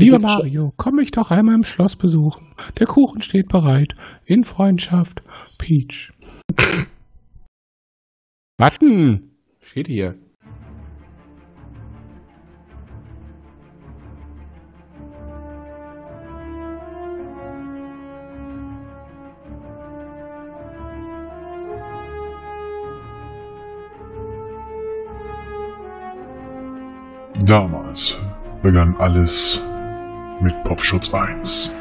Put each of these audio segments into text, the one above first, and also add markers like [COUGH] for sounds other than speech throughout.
Lieber Mario, komm mich doch einmal im Schloss besuchen. Der Kuchen steht bereit. In Freundschaft, Peach. Warten! Steht hier. Damals begann alles mit Popschutz 1.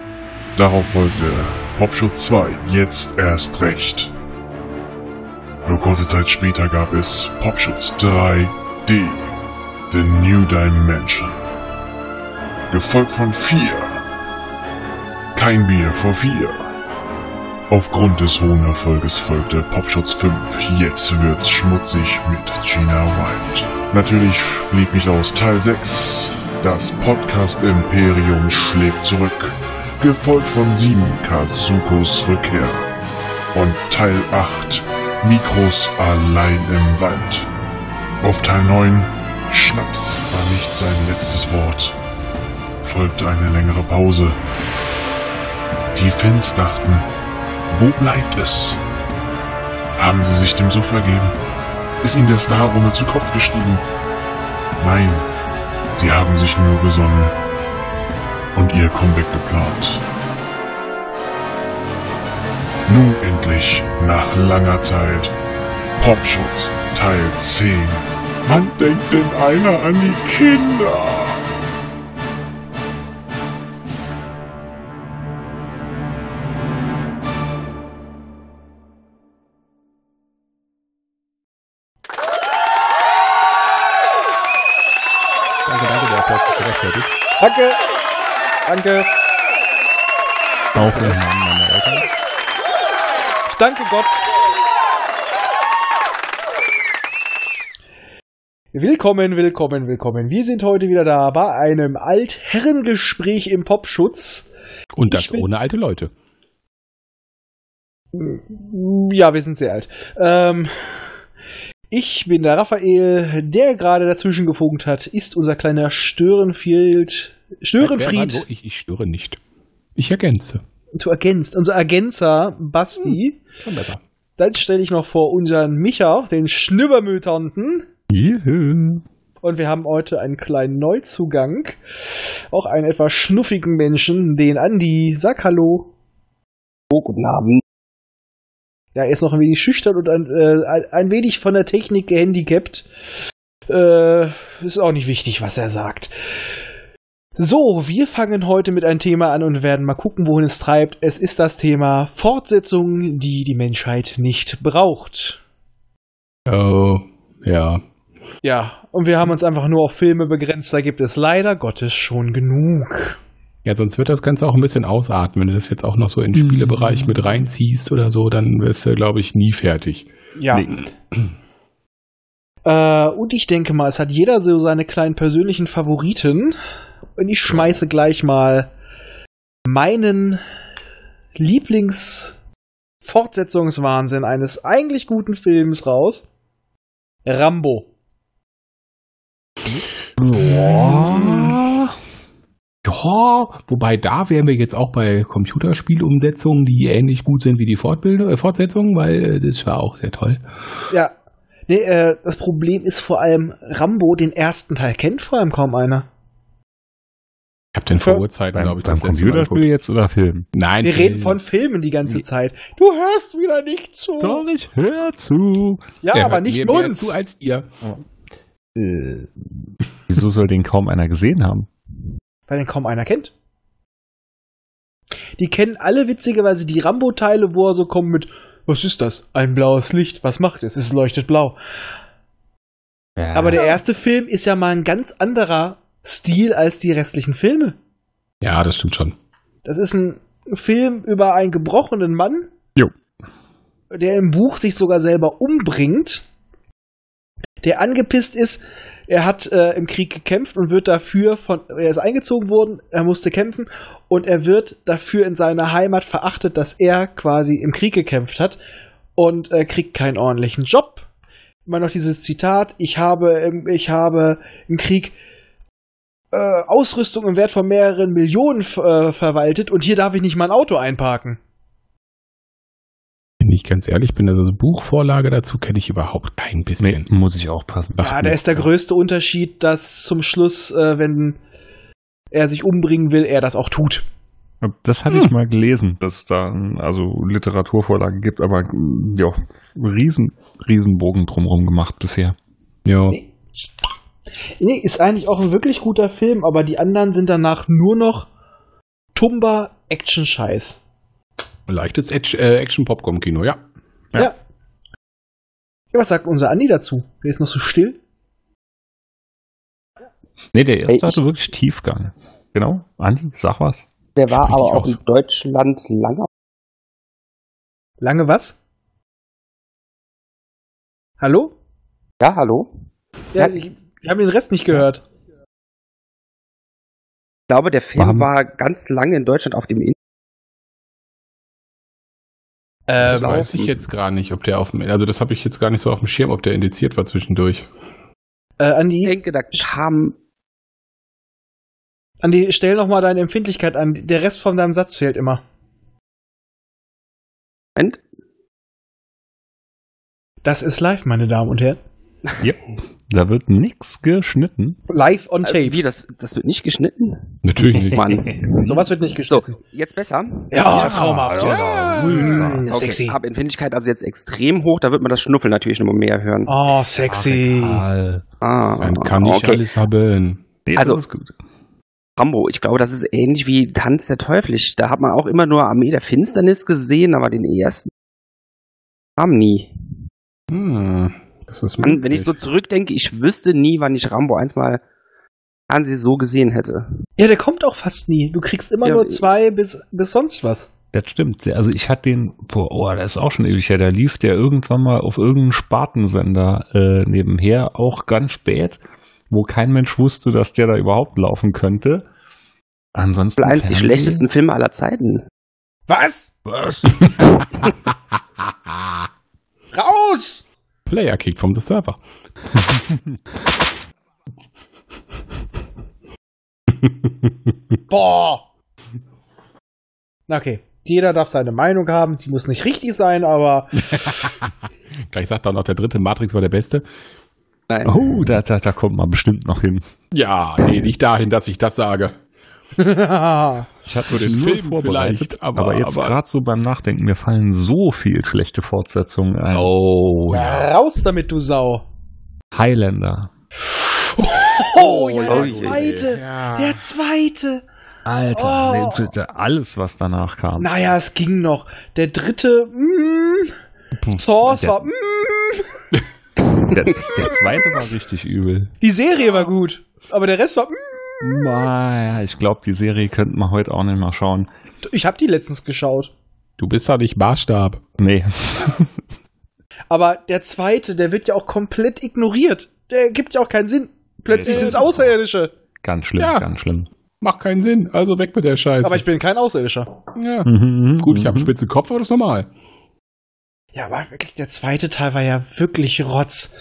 Darauf folgte Popschutz 2, jetzt erst recht. Nur kurze Zeit später gab es Popschutz 3D, The New Dimension. Gefolgt von 4. Kein Bier vor 4. Aufgrund des hohen Erfolges folgte Popschutz 5, jetzt wird's schmutzig mit Gina Wild. Natürlich blieb nicht aus Teil 6. Das Podcast Imperium schlägt zurück. Gefolgt von 7 Kazukos Rückkehr. Und Teil 8 Mikros allein im Wald. Auf Teil 9 Schnaps war nicht sein letztes Wort. Folgte eine längere Pause. Die Fans dachten, wo bleibt es? Haben sie sich dem so vergeben? Ist ihnen der Starrunde zu Kopf gestiegen? Nein, sie haben sich nur besonnen und ihr Comeback geplant. Nun endlich, nach langer Zeit, Popschutz Teil 10. Wann denkt denn einer an die Kinder? Danke. Danke. Auch im Namen meiner Eltern. Danke Gott. Willkommen, willkommen, willkommen. Wir sind heute wieder da bei einem Altherrengespräch im Popschutz. Und das bin- ohne alte Leute. Ja, wir sind sehr alt. Ähm, ich bin der Raphael, der gerade dazwischen gefunkt hat, ist unser kleiner Störenfield. Störenfried. Hallo, Ich, ich störe nicht. Ich ergänze. Du ergänzt. Unser Ergänzer, Basti. Schon besser. Dann stelle ich noch vor unseren Micha, den Schnübbermülltanten. Juhu. Und wir haben heute einen kleinen Neuzugang. Auch einen etwas schnuffigen Menschen, den Andi. Sag Hallo. Oh, guten Abend. Ja, er ist noch ein wenig schüchtern und ein, äh, ein, wenig von der Technik gehandicapt. Äh, ist auch nicht wichtig, was er sagt. So, wir fangen heute mit einem Thema an und werden mal gucken, wohin es treibt. Es ist das Thema Fortsetzungen, die die Menschheit nicht braucht. Oh, ja. Ja, und wir haben uns einfach nur auf Filme begrenzt, da gibt es leider Gottes schon genug. Ja, sonst wird das Ganze auch ein bisschen ausatmen. Wenn du das jetzt auch noch so in den Mhm. Spielebereich mit reinziehst oder so, dann wirst du, glaube ich, nie fertig. Ja. [CLEARS THROAT] Äh, und ich denke mal, es hat jeder so seine kleinen persönlichen Favoriten. Und ich schmeiße gleich mal meinen Lieblings-Fortsetzungswahnsinn eines eigentlich guten Films raus. Rambo. Ja. Ja, wobei da wären wir jetzt auch bei Computerspielumsetzungen, die ähnlich gut sind wie die Fortbildung, äh, Fortsetzungen, weil äh, das war auch sehr toll. Ja. Nee, äh, das Problem ist vor allem, Rambo, den ersten Teil kennt vor allem kaum einer. Ich habe den vor Urzeiten, glaube ich, beim das Computerspiel jetzt oder Film? Nein, Wir Film. reden von Filmen die ganze. Zeit. Du hörst wieder nicht zu. Doch, ich hör zu. Ja, Der aber nicht mir mehr uns. zu als ihr. Äh, wieso soll den kaum einer gesehen haben? Weil den kaum einer kennt. Die kennen alle witzigerweise die Rambo-Teile, wo er so kommt mit, was ist das? Ein blaues Licht, was macht es? Es leuchtet blau. Ja. Aber der erste Film ist ja mal ein ganz anderer Stil als die restlichen Filme. Ja, das stimmt schon. Das ist ein Film über einen gebrochenen Mann, Jo. der im Buch sich sogar selber umbringt, der angepisst ist. Er hat äh, im Krieg gekämpft und wird dafür von, er ist eingezogen worden, er musste kämpfen und er wird dafür in seiner Heimat verachtet, dass er quasi im Krieg gekämpft hat und äh, kriegt keinen ordentlichen Job. Immer noch dieses Zitat, ich habe, im- ich habe im Krieg äh, Ausrüstung im Wert von mehreren Millionen äh, verwaltet und hier darf ich nicht mal ein Auto einparken. Wenn ich ganz ehrlich bin, also Buchvorlage dazu kenne ich überhaupt kein Nee, bisschen. muss ich auch passen. Ach, Ja, da ist der größte Unterschied, dass zum Schluss, äh, wenn er sich umbringen will, er das auch tut. Das hatte ich mal gelesen, dass es da ähm, also Literaturvorlage gibt, aber mm, ja, riesen, riesen Bogen drumherum gemacht bisher. Ja. Nee, ist eigentlich auch ein wirklich guter Film, aber die anderen sind danach nur noch tumba Action-Scheiß. Leichtes Act- äh, Action-Popcorn-Kino, ja. Ja. Ja. ja. Was sagt unser Andi dazu? Der ist noch so still. Nee, der erste Ey, ich- hatte wirklich Tiefgang. Genau. Andi, sag was. Der war Sprich aber auch aus. in Deutschland lange. Lange was? Hallo? Ja, hallo? Ja, Ja. ich, ich habe den Rest nicht gehört. Ich glaube, der Film Warum? war ganz lange in Deutschland auf dem Ähm, weiß ich jetzt gar nicht, ob der auf dem, also das habe ich jetzt gar nicht so auf dem Schirm, ob der indiziert war zwischendurch. äh, Ich Andi, denke, da kam. Andi, stell noch mal deine Empfindlichkeit an. Der Rest von deinem Satz fehlt immer. Moment, Das ist live, meine Damen und Herren. Ja. Da wird nix geschnitten. Live on äh, tape. wie, das, das wird nicht geschnitten? Natürlich nicht. Mann. [LAUGHS] Sowas wird nicht So, geschnitten. jetzt besser? Ja, Ja, traumhaft. ja, Mm, Okay, Sexy. hab Empfindlichkeit also jetzt extrem hoch, da wird man das Schnuffeln natürlich noch mehr hören. Oh, sexy. Karl. Ah, Man kann nicht okay. alles haben. Nee, Also- das ist gut. Rambo, ich glaube, das ist ähnlich wie Tanz der Teufel. Ich- Da hat man auch immer nur Armee der Finsternis gesehen, aber den ersten kam nie. Hm, das ist Mann, wenn ich möglich. so zurückdenke, ich wüsste nie, wann ich Rambo eins mal Fernsehen so gesehen hätte. Ja, der kommt auch fast nie. Du kriegst immer Ja, nur zwei bis, bis sonst was. Das stimmt. Also ich hatte den, boah, oh, das ist auch schon ewig her, da lief der irgendwann mal auf irgendeinem Spartensender äh, nebenher, auch ganz spät, wo kein Mensch wusste, dass der da überhaupt laufen könnte. Ansonsten. Eins die Fernsehen- schlechtesten Filme aller Zeiten. Was? Was? [LAUGHS] Raus! Player kicked from the server. [LAUGHS] Boah! Okay. Jeder darf seine Meinung haben. Sie muss nicht richtig sein, aber [LAUGHS] Gleich sagt auch noch der dritte, Matrix war der beste. Nein. Oh, da, da, da kommt man bestimmt noch hin. Ja, nee, nicht dahin, dass ich das sage. [LAUGHS] Ich hatte Für den Film vorbereitet, vielleicht, aber, aber- jetzt gerade so beim Nachdenken, mir fallen so viel schlechte Fortsetzungen ein. Oh, ja. raus damit, du Sau. Highlander. Oh, ja, oh der je. zweite. Ja. Der zweite. Alter, Oh. nee, bitte, alles, was danach kam. Naja, es ging noch. Der dritte, mm, Source Der- war, mm, [LAUGHS] Der, der zweite war richtig übel. die Serie war gut. Aber der Rest war, mm. Naja, ich glaube, die Serie könnten wir heute auch nicht mal schauen. Ich habe die letztens geschaut. Du bist ja nicht Maßstab. Nee. [LAUGHS] Aber der zweite, der wird ja auch komplett ignoriert. Der gibt ja auch keinen Sinn. Plötzlich Nee, sind's das ist- Außerirdische. Ganz schlimm, Ja. ganz schlimm. Macht keinen Sinn, also weg mit der Scheiße. Aber ich bin kein Außerirdischer. ja. Mhm, Gut, ich habe einen mhm. spitzen Kopf, aber das ist normal. Ja, aber wirklich, der zweite Teil war ja wirklich Rotz.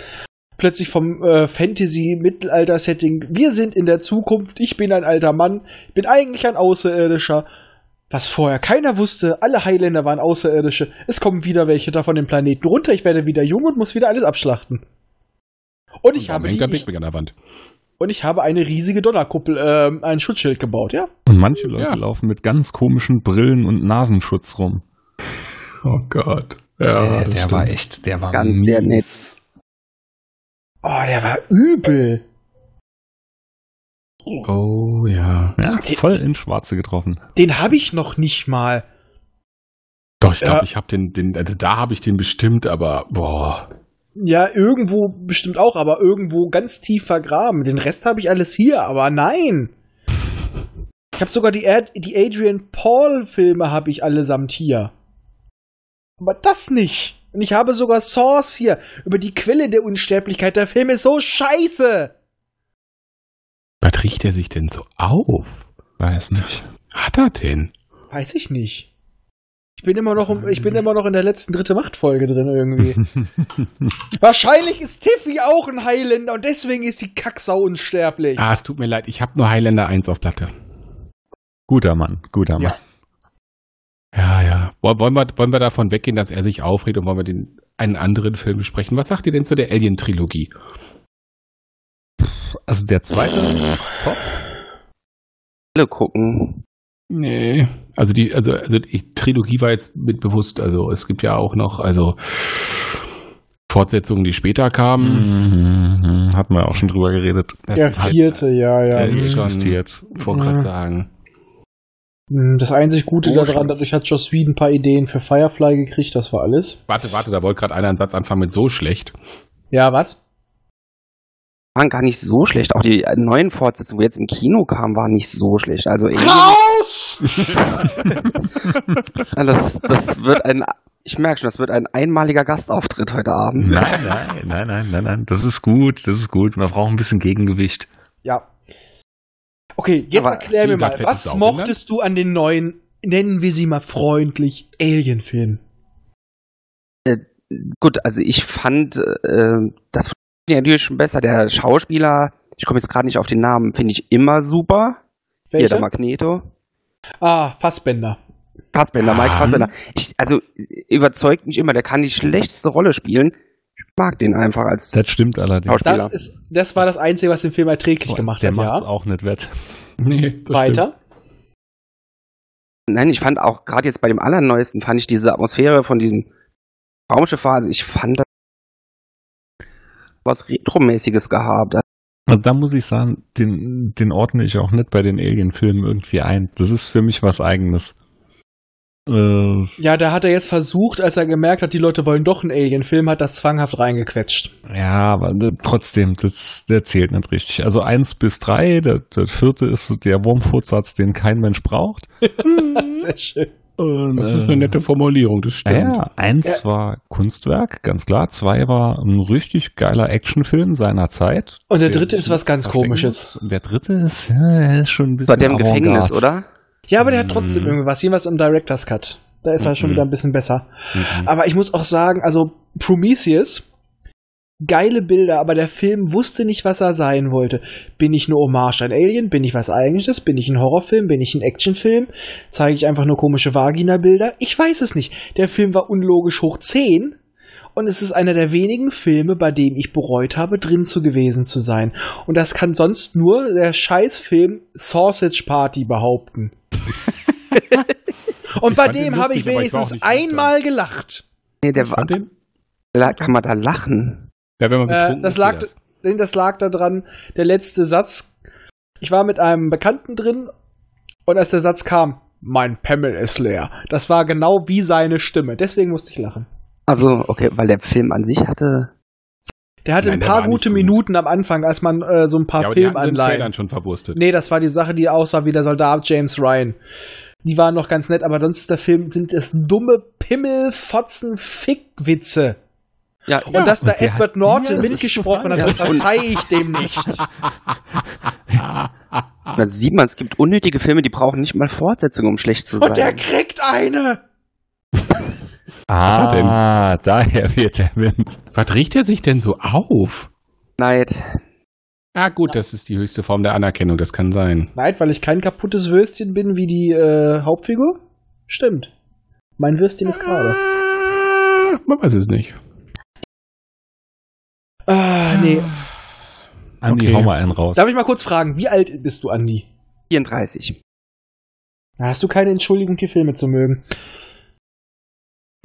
Plötzlich vom äh, Fantasy-Mittelalter-Setting. Wir sind in der Zukunft, ich bin ein alter Mann, bin eigentlich ein Außerirdischer. Was vorher keiner wusste, alle Highlander waren Außerirdische. Es kommen wieder welche da von dem Planeten runter, ich werde wieder jung und muss wieder alles abschlachten. Und ich, Und warum habe, die, ich, an der Wand. und ich habe eine riesige Donnerkuppel, ähm, ein Schutzschild gebaut, ja? Und manche Leute Ja. laufen mit ganz komischen Brillen und Nasenschutz rum. Oh Gott. Ja, Äh, der stimmt. war echt, der war Ganz mies. Oh, der war übel. Oh ja. Ja, voll ins Schwarze getroffen. Den habe ich noch nicht mal. Doch, ich glaube, Ja. ich habe den, den, also da habe ich den bestimmt, aber boah. Ja, irgendwo bestimmt auch, aber irgendwo ganz tief vergraben. Den Rest habe ich alles hier, aber nein. Ich habe sogar die, Ad die Adrian Paul-Filme habe ich allesamt hier. Aber das nicht. Und ich habe sogar Source hier über die Quelle der Unsterblichkeit. Der Film ist so scheiße. Was riecht er sich denn so auf? Weiß nicht. Hat er denn? Weiß ich nicht. Ich bin immer noch, ich bin immer noch in der letzten dritte Machtfolge drin irgendwie. [LAUGHS] Wahrscheinlich ist Tiffy auch ein Highlander und deswegen ist die Kacksau unsterblich. Ah, es tut mir leid, ich habe nur Highlander 1 auf Platte. guter Mann, guter Mann. Ja, ja. Woll- Wollen wir, wollen wir davon weggehen, dass er sich aufregt und wollen wir den, einen anderen Film besprechen? Was sagt ihr denn zu der Alien-Trilogie? Also der zweite, top. Alle gucken. Nee. Also die, also, also die Trilogie war jetzt mit bewusst, also es gibt ja auch noch, also Fortsetzungen, die später kamen. Mhm, hatten wir auch schon drüber geredet. Das der ist halt- vierte, ja, ja. Der ist schon- existiert. Ich wollte gerade sagen. Hm, Das einzig Gute Oh, daran, dadurch hat Joss Whedon ein paar Ideen für Firefly gekriegt, das war alles. Warte, warte, da wollte gerade einer einen Satz anfangen mit so schlecht. Ja, was? Waren gar nicht so schlecht. Auch die neuen Fortsetzungen, die jetzt im Kino kamen, waren nicht so schlecht. Also Raus! [LAUGHS] Das, das wird ein, ich merke schon, das wird ein einmaliger Gastauftritt heute Abend. Nein, nein, nein, nein, nein, nein. Das ist gut, das ist gut. Man braucht ein bisschen Gegengewicht. ja. Okay, jetzt Aber erklär mir mal, was Saugen, mochtest du an den neuen, nennen wir sie mal freundlich, Alien-Filmen? Gut, also ich fand, äh, das funktioniert natürlich schon besser. Der Schauspieler, ich komme jetzt gerade nicht auf den Namen, finde ich immer super. Hier, Welcher? der Magneto. Ah, Fassbender. Fassbender, Mike Ah. Fassbender. Ich, also überzeugt mich immer, der kann die schlechteste Rolle spielen. Ich mag den einfach als Das stimmt allerdings. Das, ist, das war das Einzige, was den Film erträglich gemacht der hat, macht's ja. auch nicht wett. [LAUGHS] Nee, das Weiter. Nein, ich fand auch gerade jetzt bei dem allerneuesten fand ich diese Atmosphäre von diesem Raumschiff ich fand das was Retromäßiges gehabt. Also da muss ich sagen, den, den ordne ich auch nicht bei den Alien-Filmen irgendwie ein. Das ist für mich was Eigenes. Äh, Ja, da hat er jetzt versucht, als er gemerkt hat, die Leute wollen doch einen Alien-Film, hat das zwanghaft reingequetscht. ja, aber äh, trotzdem, das, der zählt nicht richtig. Also eins bis drei, der, der vierte ist der Wurmfortsatz, den kein Mensch braucht. [LAUGHS] Sehr schön. Und, Das ist äh, eine nette Formulierung, das Ja, stimmt. ja, eins war Kunstwerk, ganz klar. Zwei war ein richtig geiler Actionfilm seiner Zeit. Und der Der dritte ist was ganz Komisches. der dritte ist, ja, er ist schon ein bisschen der im Gefängnis, oder? Ja, aber der hat trotzdem Mhm. irgendwas, jeweils im Director's Cut. Da ist er schon Mhm. wieder ein bisschen besser. Mhm. Aber ich muss auch sagen, also Prometheus, geile Bilder, aber der Film wusste nicht, was er sein wollte. Bin ich eine Hommage an Alien? Bin ich was Eigentliches? Bin ich ein Horrorfilm? Bin ich ein Actionfilm? Zeige ich einfach nur komische Vagina-Bilder? Ich weiß es nicht. Der Film war unlogisch hoch 10 und es ist einer der wenigen Filme, bei dem ich bereut habe, drin zu gewesen zu sein. Und das kann sonst nur der Scheißfilm Sausage Party behaupten. [LAUGHS] und bei fand den dem habe ich ich wenigstens gut einmal gelacht. Nee, der Ich war, den, kann man da lachen? ja, wenn man Äh, betrunken das ist, lag, geht das. denn das lag daran, der letzte Satz. Ich war mit einem Bekannten drin und als der Satz kam, mein Pimmel ist leer. Das war genau wie seine Stimme. Deswegen musste ich lachen. Also, okay, weil der Film an sich hatte. Der hatte Nein, ein paar gute gut. Minuten am Anfang, als man äh, so ein paar Ja, Filmanleihen. Trailern schon verwurstet. Nee, das war die Sache, die aussah wie der Soldat James Ryan. Die waren noch ganz nett, aber sonst ist der Film sind es dumme Pimmel, Fotzen, Fickwitze. Ja, Und dass da und der Edward hat Norton mitgesprochen hat, das verzeih ich dem nicht. [LAUGHS] dann sieht man, es gibt unnötige Filme, die brauchen nicht mal Fortsetzungen, um schlecht zu sein. Und der kriegt eine! Ah, daher wird der Wind. Was riecht er sich denn so auf? Neid. Ah, gut, das ist die höchste Form der Anerkennung, das kann sein. Neid, weil ich kein kaputtes Würstchen bin wie die äh, Hauptfigur? Stimmt. Mein Würstchen ist gerade. Ah, Man weiß es nicht. Ah, nee. Andi, Okay. hau mal einen raus. Darf ich mal kurz fragen, wie alt bist du, Andi? 34. Hast du keine Entschuldigung, die Filme zu mögen?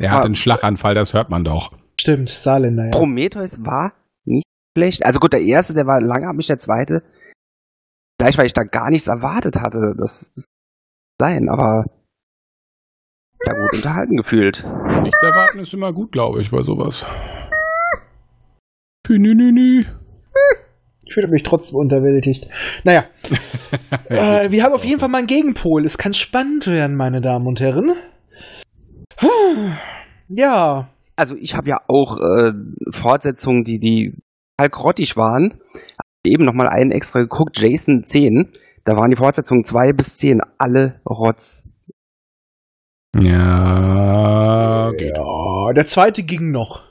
Er hat Ah. einen Schlaganfall, das hört man doch. Stimmt, Saarländer, ja. Prometheus war nicht schlecht. Also gut, der erste, der war langatmig, der zweite. Vielleicht, weil ich da gar nichts erwartet hatte, das, das sein, aber da gut unterhalten gefühlt. Nichts erwarten ist immer gut, glaube ich, bei sowas. Pünününü. Ich fühle mich trotzdem unterwältigt. Naja, [LAUGHS] äh, wir haben auf jeden Fall mal einen Gegenpol. Es kann spannend werden, meine Damen und Herren. Ja, Also ich habe ja auch äh, Fortsetzungen, die, die total grottig waren. Eben nochmal einen extra geguckt, Jason 10. Da waren die Fortsetzungen 2 bis 10 alle Rotz. Ja, geht. Ja, der zweite ging noch.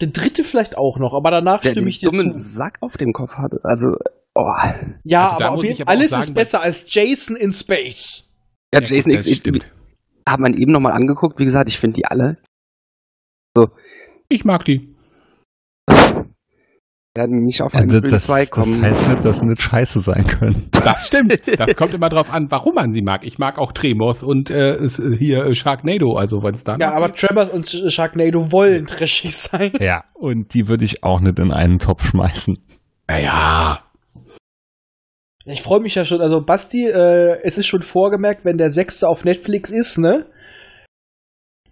Der dritte vielleicht auch noch, aber danach Der stimme ich dir dummen zu. Sack auf dem Kopf hatte. Also, oh. Ja, Also aber auf muss jeden ich Fall, aber auch alles sagen, ist besser als Jason in Space. Ja, Jason das X stimmt. Hat man eben nochmal angeguckt. Wie gesagt, ich finde die alle. Ich mag die. Werden nicht auf einen Also Film das, 2 das kommen. heißt nicht, dass sie nicht scheiße sein können. Das stimmt. Das [LAUGHS] kommt immer drauf an, warum man sie mag. Ich mag auch Tremors und äh, es- hier äh, Sharknado, also wenn es dann. Ja, aber Tremors und Sh- Sharknado wollen trashig sein. Ja. Und die würde ich auch nicht in einen Topf schmeißen. Naja. Ich freue mich ja schon, also Basti, äh, es ist schon vorgemerkt, wenn der sechste auf Netflix ist, ne?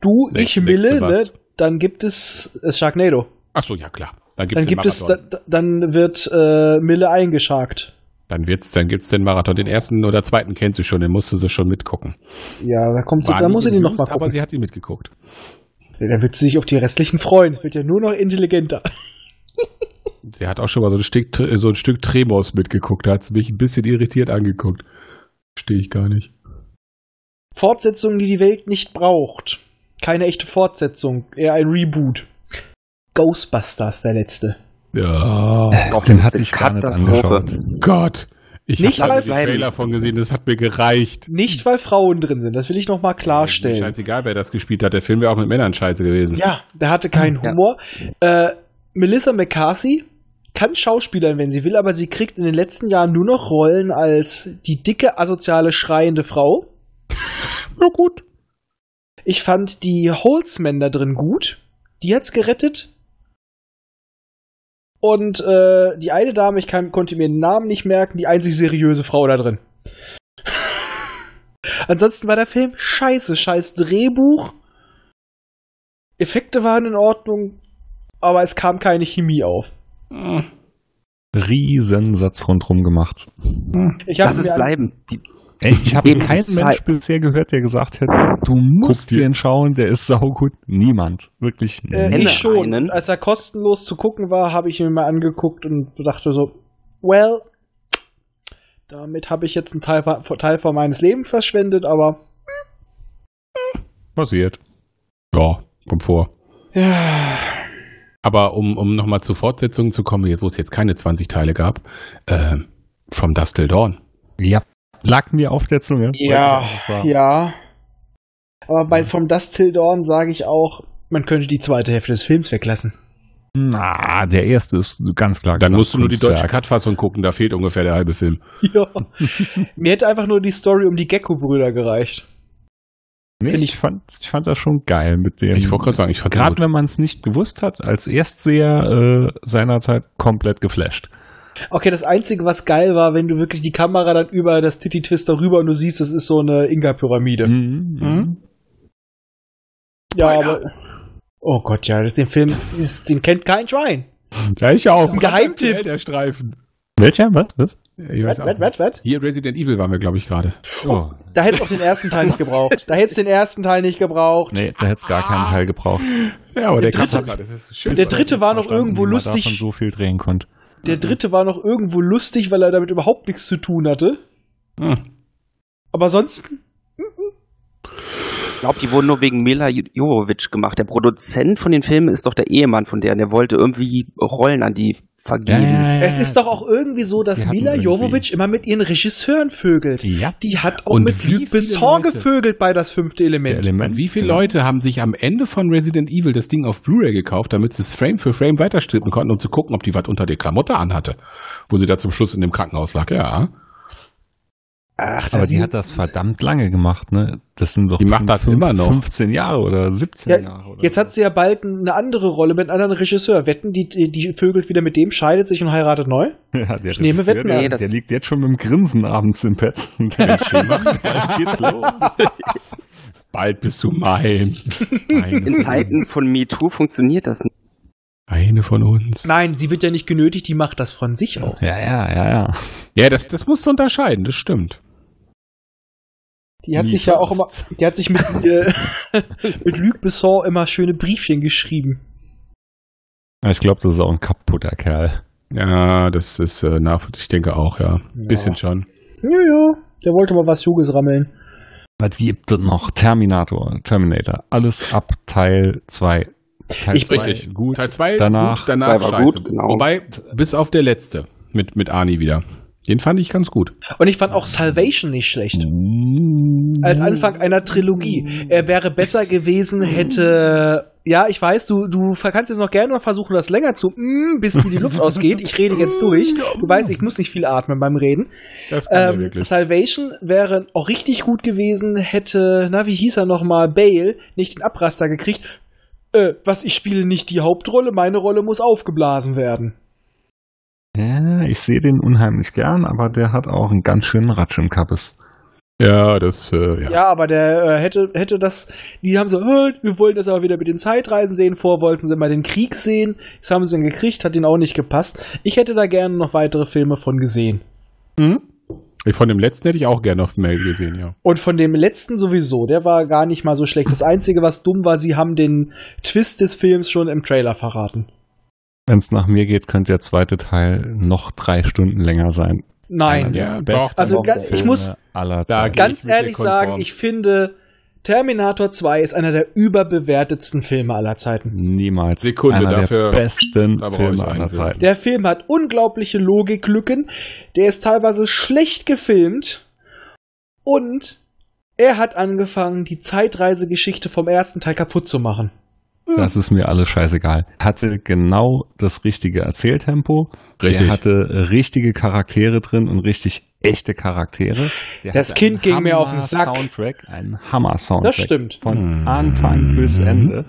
Du, Sech- ich, Mille, ne? Dann gibt es äh, Sharknado. Achso, ja klar. Dann Dann gibt's gibt den es, da, dann wird äh, Mille eingescharkt. dann wird's, dann gibt's den Marathon. Den ersten oder zweiten kennt sie schon, den musste sie schon mitgucken. Ja, da kommt sie, da muss sie den noch News, mal Aber gucken. sie hat ihn mitgeguckt. Da wird sie sich auf die restlichen freuen. Wird ja nur noch intelligenter. Sie hat auch schon mal so ein Stück, so ein Stück Tremors mitgeguckt. Da hat sie mich ein bisschen irritiert angeguckt. Verstehe ich gar nicht. Fortsetzungen, die die Welt nicht braucht. Keine echte Fortsetzung, eher ein Reboot. Ghostbusters, der letzte. Ja. Doch, Den das hatte ich gar nicht angeschaut. Gott. Ich habe weil- die Trailer von gesehen, das hat mir gereicht. Nicht, weil Frauen drin sind, das will ich noch mal Mir klarstellen. scheißegal, wer das gespielt hat. Der Film wäre auch mit Männern scheiße gewesen. Ja, der hatte keinen Ja. Humor. Äh, Melissa McCarthy kann Schauspielern, wenn sie will, aber sie kriegt in den letzten Jahren nur noch Rollen als die dicke, asoziale, schreiende Frau. [LAUGHS] Na gut. Ich fand die Holzman da drin gut. Die hat's gerettet. Und äh, die eine Dame, ich kann, konnte mir den Namen nicht merken, die einzig seriöse Frau da drin. [LAUGHS] Ansonsten war der Film scheiße, scheiß Drehbuch. Effekte waren in Ordnung, aber es kam keine Chemie auf. Hm. Riesensatz rundherum gemacht. Ich hab Lass es bleiben. Die, Ey, ich habe keinen Mensch bisher gehört, der gesagt hätte, du musst dir- den schauen, der ist saugut. Niemand. Wirklich Äh, Hände ich schon. einen. Als er kostenlos zu gucken war, habe ich ihn mir mal angeguckt und dachte so, well, damit habe ich jetzt einen Teil, Teil von meines Lebens verschwendet, aber passiert. Ja, kommt vor. ja, Aber um, um nochmal zur Fortsetzung zu kommen, jetzt, wo es jetzt keine 20 Teile gab, äh, From Dust Till Dawn. Ja. Lag mir auf der Zunge. ja, ja. Aber bei From Dust Till Dawn sage ich auch, man könnte die zweite Hälfte des Films weglassen. Na, der erste ist ganz klar. Dann musst du nur die deutsche. Cut-Fassung gucken, da fehlt ungefähr der halbe Film. [LAUGHS] Ja. Mir hätte einfach nur die Story um die Gecko-Brüder gereicht. Nee, ich fand, ich fand das schon geil mit dem. Ich wollte gerade sagen, ich fand Gerade wenn man es nicht gewusst hat, als Erstseher äh, seinerzeit komplett geflasht. Okay, das Einzige, was geil war, wenn du wirklich die Kamera dann über das Titty Twister rüber und du siehst, das ist so eine Inka-Pyramide. Mhm. Mhm. Ja, Spoiler. aber. Oh Gott, ja, das- den Film, ist, den kennt kein Schwein. Ja, ich auch. ein Geheimtipp. Der Streifen. Welcher? Was? Was? Was, was, was? Hier Resident Evil waren wir, glaube ich, gerade. Oh. Da hätte es auch den ersten Teil nicht gebraucht. Da hätte es den ersten Teil nicht gebraucht. Nee, da hätte es gar keinen Teil gebraucht. Ja, aber der, Der dritte- gerade. Das ist schön. der dritte war noch irgendwo man lustig. davon so viel drehen konnte. Der dritte war noch irgendwo lustig, weil er damit überhaupt nichts zu tun hatte. Hm. Aber sonst, ich glaube, die wurden nur wegen Mila Jovovich gemacht. Der Produzent von den Filmen ist doch der Ehemann von der. Und der wollte irgendwie Rollen an die vergeben. es ist doch auch irgendwie so, dass Mila Jovovich immer mit ihren Regisseuren vögelt. Ja. Die hat auch Und mit wie Luc Besson gevögelt bei das fünfte Element. Element. Und wie viele Leute haben sich am Ende von Resident Evil das Ding auf Blu-ray gekauft, damit sie es Frame für Frame weiterstrippen konnten, um zu gucken, ob die was unter der Klamotte anhatte? Wo sie da zum Schluss in dem Krankenhaus lag, ja. Ach, Aber die hat das verdammt lange gemacht, ne? Das sind doch Die macht das immer noch. 15 Jahre oder 17 Ja, Jahre. Oder Jetzt so. hat sie ja bald eine andere Rolle mit einem anderen Regisseur. Wetten, die, die, vögelt wieder mit dem, scheidet sich und heiratet neu? [LAUGHS] Ja, der Ich nehme Regisseur, Wetten der, der liegt jetzt schon mit dem Grinsen abends im Bett. Und der ist schön macht. Bald geht's los. [LAUGHS] Bald bist du mein. In Zeiten von MeToo funktioniert das nicht. eine von uns. Nein, sie wird ja nicht genötigt, die macht das von sich aus. Ja, ja, ja, ja. Ja, das, das musst du unterscheiden, das stimmt. Die hat Nie sich ja auch immer, die hat sich mit, [LAUGHS] äh, mit Luc Besson immer schöne Briefchen geschrieben. Ich glaube, das ist auch ein kaputter Kerl. Ja, das ist äh, nach, ich denke auch, ja. Ein Ja. bisschen schon. Ja, ja, der wollte mal was Juges rammeln. Was gibt es noch? Terminator, Terminator. Alles ab Teil 2. Teil Ich- zwei Richtig. gut. Teil 2 danach- gut, danach scheiße. gut, genau. Wobei, bis auf der letzte mit, mit Arnie wieder. Den fand ich ganz gut. Und ich fand auch Salvation nicht schlecht. Mm. Als Anfang einer Trilogie. Er wäre besser gewesen, hätte. Ja, ich weiß, du, du kannst jetzt noch gerne mal versuchen, das länger zu. Mm, bis die Luft ausgeht. Ich rede jetzt durch. Du weißt, ich muss nicht viel atmen beim Reden. Das kann Ähm, wirklich. Salvation wäre auch richtig gut gewesen, hätte, na, wie hieß er nochmal, Bale, nicht den Abraster gekriegt. Äh, was, ich spiele nicht die Hauptrolle, meine Rolle muss aufgeblasen werden. Ja, ich sehe den unheimlich gern, aber der hat auch einen ganz schönen Ratsch im Kappes. Ja, das, äh, Ja, ja. aber der äh, hätte, hätte das, die haben so, "Hö, wir wollen das aber wieder mit den Zeitreisen sehen, vor wollten sie mal den Krieg sehen, das haben sie dann gekriegt, hat ihnen auch nicht gepasst. Ich hätte da gerne noch weitere Filme von gesehen. Hm? Von dem letzten hätte ich auch gerne noch mehr gesehen, ja. Und von dem letzten sowieso, der war gar nicht mal so schlecht. Das Einzige, was dumm war, sie haben den Twist des Films schon im Trailer verraten. Wenn es nach mir geht, könnte der zweite Teil noch drei Stunden länger sein. Nein. Ja, doch. Also, ga- ich Filme muss- Ganz ehrlich sagen, ich finde, Terminator 2 ist einer der überbewertetsten Filme aller Zeiten. Niemals. Sekunde, einer dafür- der besten Filme aller. Zeiten. Der Film hat unglaubliche Logiklücken, der ist teilweise schlecht gefilmt und er hat angefangen, die Zeitreisegeschichte vom ersten Teil kaputt zu machen. Das ist mir alles scheißegal. Hatte genau das richtige Erzähltempo. Richtig. Der hatte richtige Charaktere drin und richtig echte Charaktere. Der Das Kind ging mir auf den Sack. Soundtrack, einen Hammer-Soundtrack. Das stimmt. Von Mhm. Anfang bis Ende.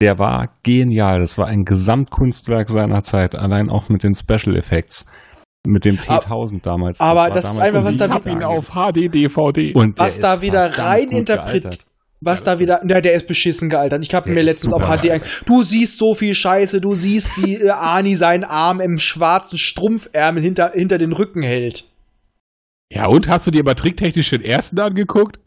Der war genial. Das war ein Gesamtkunstwerk seiner Zeit. Allein auch mit den Special Effects. Mit dem Aber- T1000 damals. aber war das ist einfach, was ein da ihn auf HD-DVD. und der Was da wieder rein interpretiert. Was da wieder, na, der ist beschissen gealtert. Ich habe Der mir letztens auf HD ein, du siehst so viel Scheiße, du siehst, wie äh, Arnie seinen Arm im schwarzen Strumpfärmel hinter, hinter den Rücken hält. Ja, und hast du dir aber tricktechnisch den ersten angeguckt?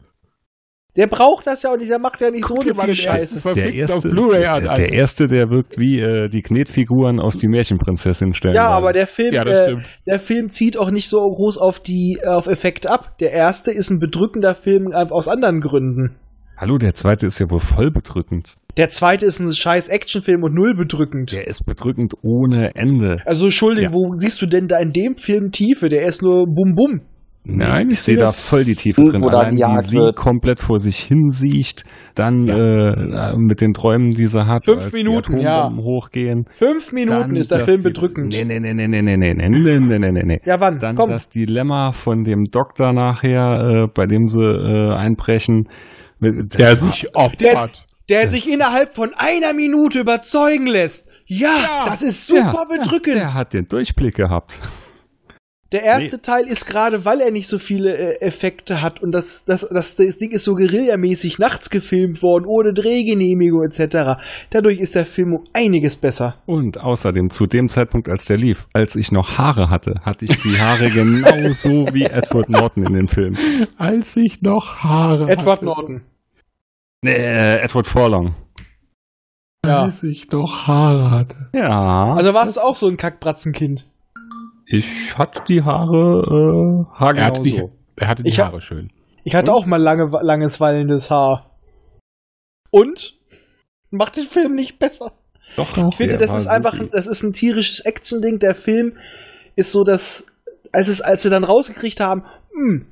Der braucht das ja auch nicht, der macht ja nicht Guck so ersten Scheiße. Der erste, der, der Alter. erste, der wirkt wie äh, die Knetfiguren aus die Märchenprinzessin stellen. Ja, aber der Film, Ja, äh, der Film zieht auch nicht so groß auf die äh, auf Effekte ab. Der erste ist ein bedrückender Film äh, aus anderen Gründen. Hallo, der zweite ist ja wohl voll bedrückend. Der zweite ist ein scheiß Actionfilm und null bedrückend. Der ist bedrückend ohne Ende. Also Entschuldigung, Ja. wo siehst du denn da in dem Film Tiefe? Der ist nur bum bum. Nein, ich sehe da voll die Tiefe Hm, drin. Allein wie sie wird. komplett vor sich hinsiecht, dann äh, mit den Träumen, die sie hat, Fünf als Minuten, die ja. Hochgehen. Fünf Minuten Dann ist der Film bedrückend. Nee, nee, nee, nee, nee, nee, nee, nee, nee, nee, nee, nee, nee. Ja, wann? Dann Komm. das Dilemma von dem Doktor nachher, äh, bei dem sie äh, einbrechen. Der sich opfert. Der das- sich innerhalb von einer Minute überzeugen lässt. Ja, das ist super Ja, bedrückend. Der hat den Durchblick gehabt. Der erste Teil ist gerade, weil er nicht so viele äh, Effekte hat und das, das, das, das Ding ist so guerillamäßig nachts gefilmt worden, ohne Drehgenehmigung etc. Dadurch ist der Film um einiges besser. Und außerdem zu dem Zeitpunkt, als der lief, als ich noch Haare hatte, hatte ich die Haare [LAUGHS] genauso wie Edward Norton in dem Film. Als ich noch Haare Edward hatte. Norton. Nee, äh, Edward Forlong. Ja. Als ich noch Haare hatte. Ja. Also warst du auch so ein Kackbratzenkind. Ich hatte die Haare äh, haargenau Er hatte die, so. er hatte die Ich Haare schön. Ich hatte auch mal lange, langes wallendes Haar. Und? Macht den Film nicht besser. Doch, Ich finde, das ist einfach, ein- das ist ein tierisches Action-Ding. Der Film ist so, dass, als es, als sie dann rausgekriegt haben, hm,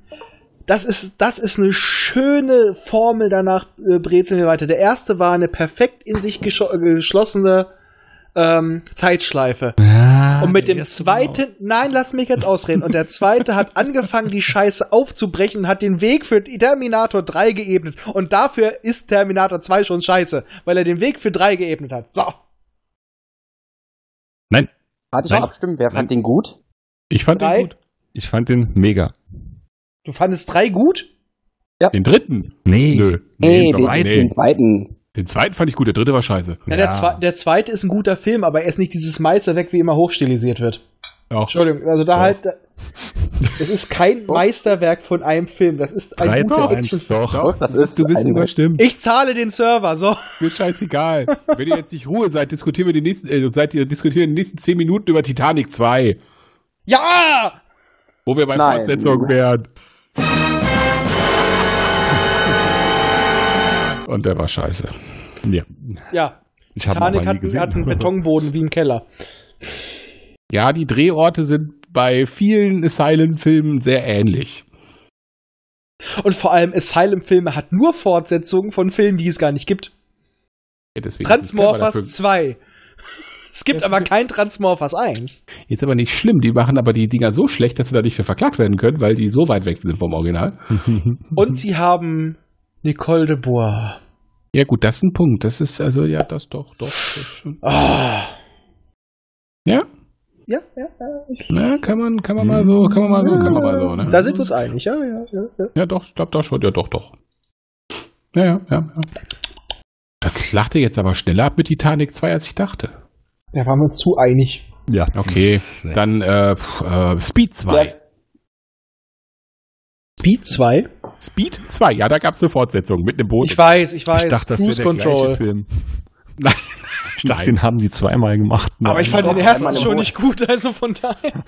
das ist, das ist eine schöne Formel, danach äh, brezeln wir weiter. Der erste war eine perfekt in sich äh, geschlossene ähm, Zeitschleife. Ja, Und mit dem war zweiten, nein, lass mich jetzt ausreden. Und der zweite hat [LAUGHS] angefangen, die Scheiße aufzubrechen und hat den Weg für Terminator 3 geebnet. Und dafür ist Terminator 2 schon scheiße, weil er den Weg für 3 geebnet hat. So. Nein, Warte, ich Nein. abstimmen. Wer fand den gut? Ich fand Drei? den gut. ich fand den mega. Du fandest 3 gut? Den dritten? Nee. Nö. Nee, den, den, zweiten, den zweiten. Den zweiten fand ich gut, der dritte war scheiße. Ja, der, zwe der zweite ist ein guter Film, aber er ist nicht dieses Meisterwerk, wie immer hochstilisiert wird. Auch. Entschuldigung, also da Doch. halt. Es ist kein Meisterwerk von einem Film. Das ist ein 3 zu guter 1 Action. doch. Doch, das ist du bist überstimmt. Ich zahle den Server, so. Mir scheißegal. Wenn ihr jetzt nicht Ruhe seid, diskutieren wir die nächsten, äh, seid ihr diskutieren die nächsten 10 Minuten über Titanic 2, Ja! wo wir bei Nein. Fortsetzung wären. Und der war scheiße. Ja. Ja, Ich Titanic hat, gesehen. hat einen Betonboden wie ein Keller. Ja, die Drehorte sind bei vielen Asylum-Filmen sehr ähnlich. Und vor allem Asylum-Filme hat nur Fortsetzungen von Filmen, die es gar nicht gibt. Ja, Transmorphers dafür. 2. Es gibt Ja, aber kein Transmorphers 1. Ist aber nicht schlimm. Die machen aber die Dinger so schlecht, dass sie da nicht für verklagt werden können, weil die so weit weg sind vom Original. Und sie haben Nicole de Bois. Ja, gut, das ist ein Punkt. Das ist also, ja, das doch, doch. Das ist schon. Ah. Ja? Ja, ja, ja. Ich, Na, kann man, kann man mal so, kann man mal so, kann man mal so, ne? Da sind wir uns einig, ja, ja, ja. ja. Ja, doch, ich glaube doch schon, ja, doch, doch. Ja, ja, ja, ja. Das lachte jetzt aber schneller ab mit Titanic 2, als ich dachte. Da waren wir uns zu einig. ja. Okay, dann äh, äh, Speed 2. Speed 2? Speed 2, ja, da gab es eine Fortsetzung mit einem Boot. Ich weiß, ich weiß. Ich dachte, das Cruise wäre der gleiche Control. Film. [LAUGHS] Nein, Ich dachte, den haben sie zweimal gemacht. Aber ich fand den ersten schon nicht gut, also von daher.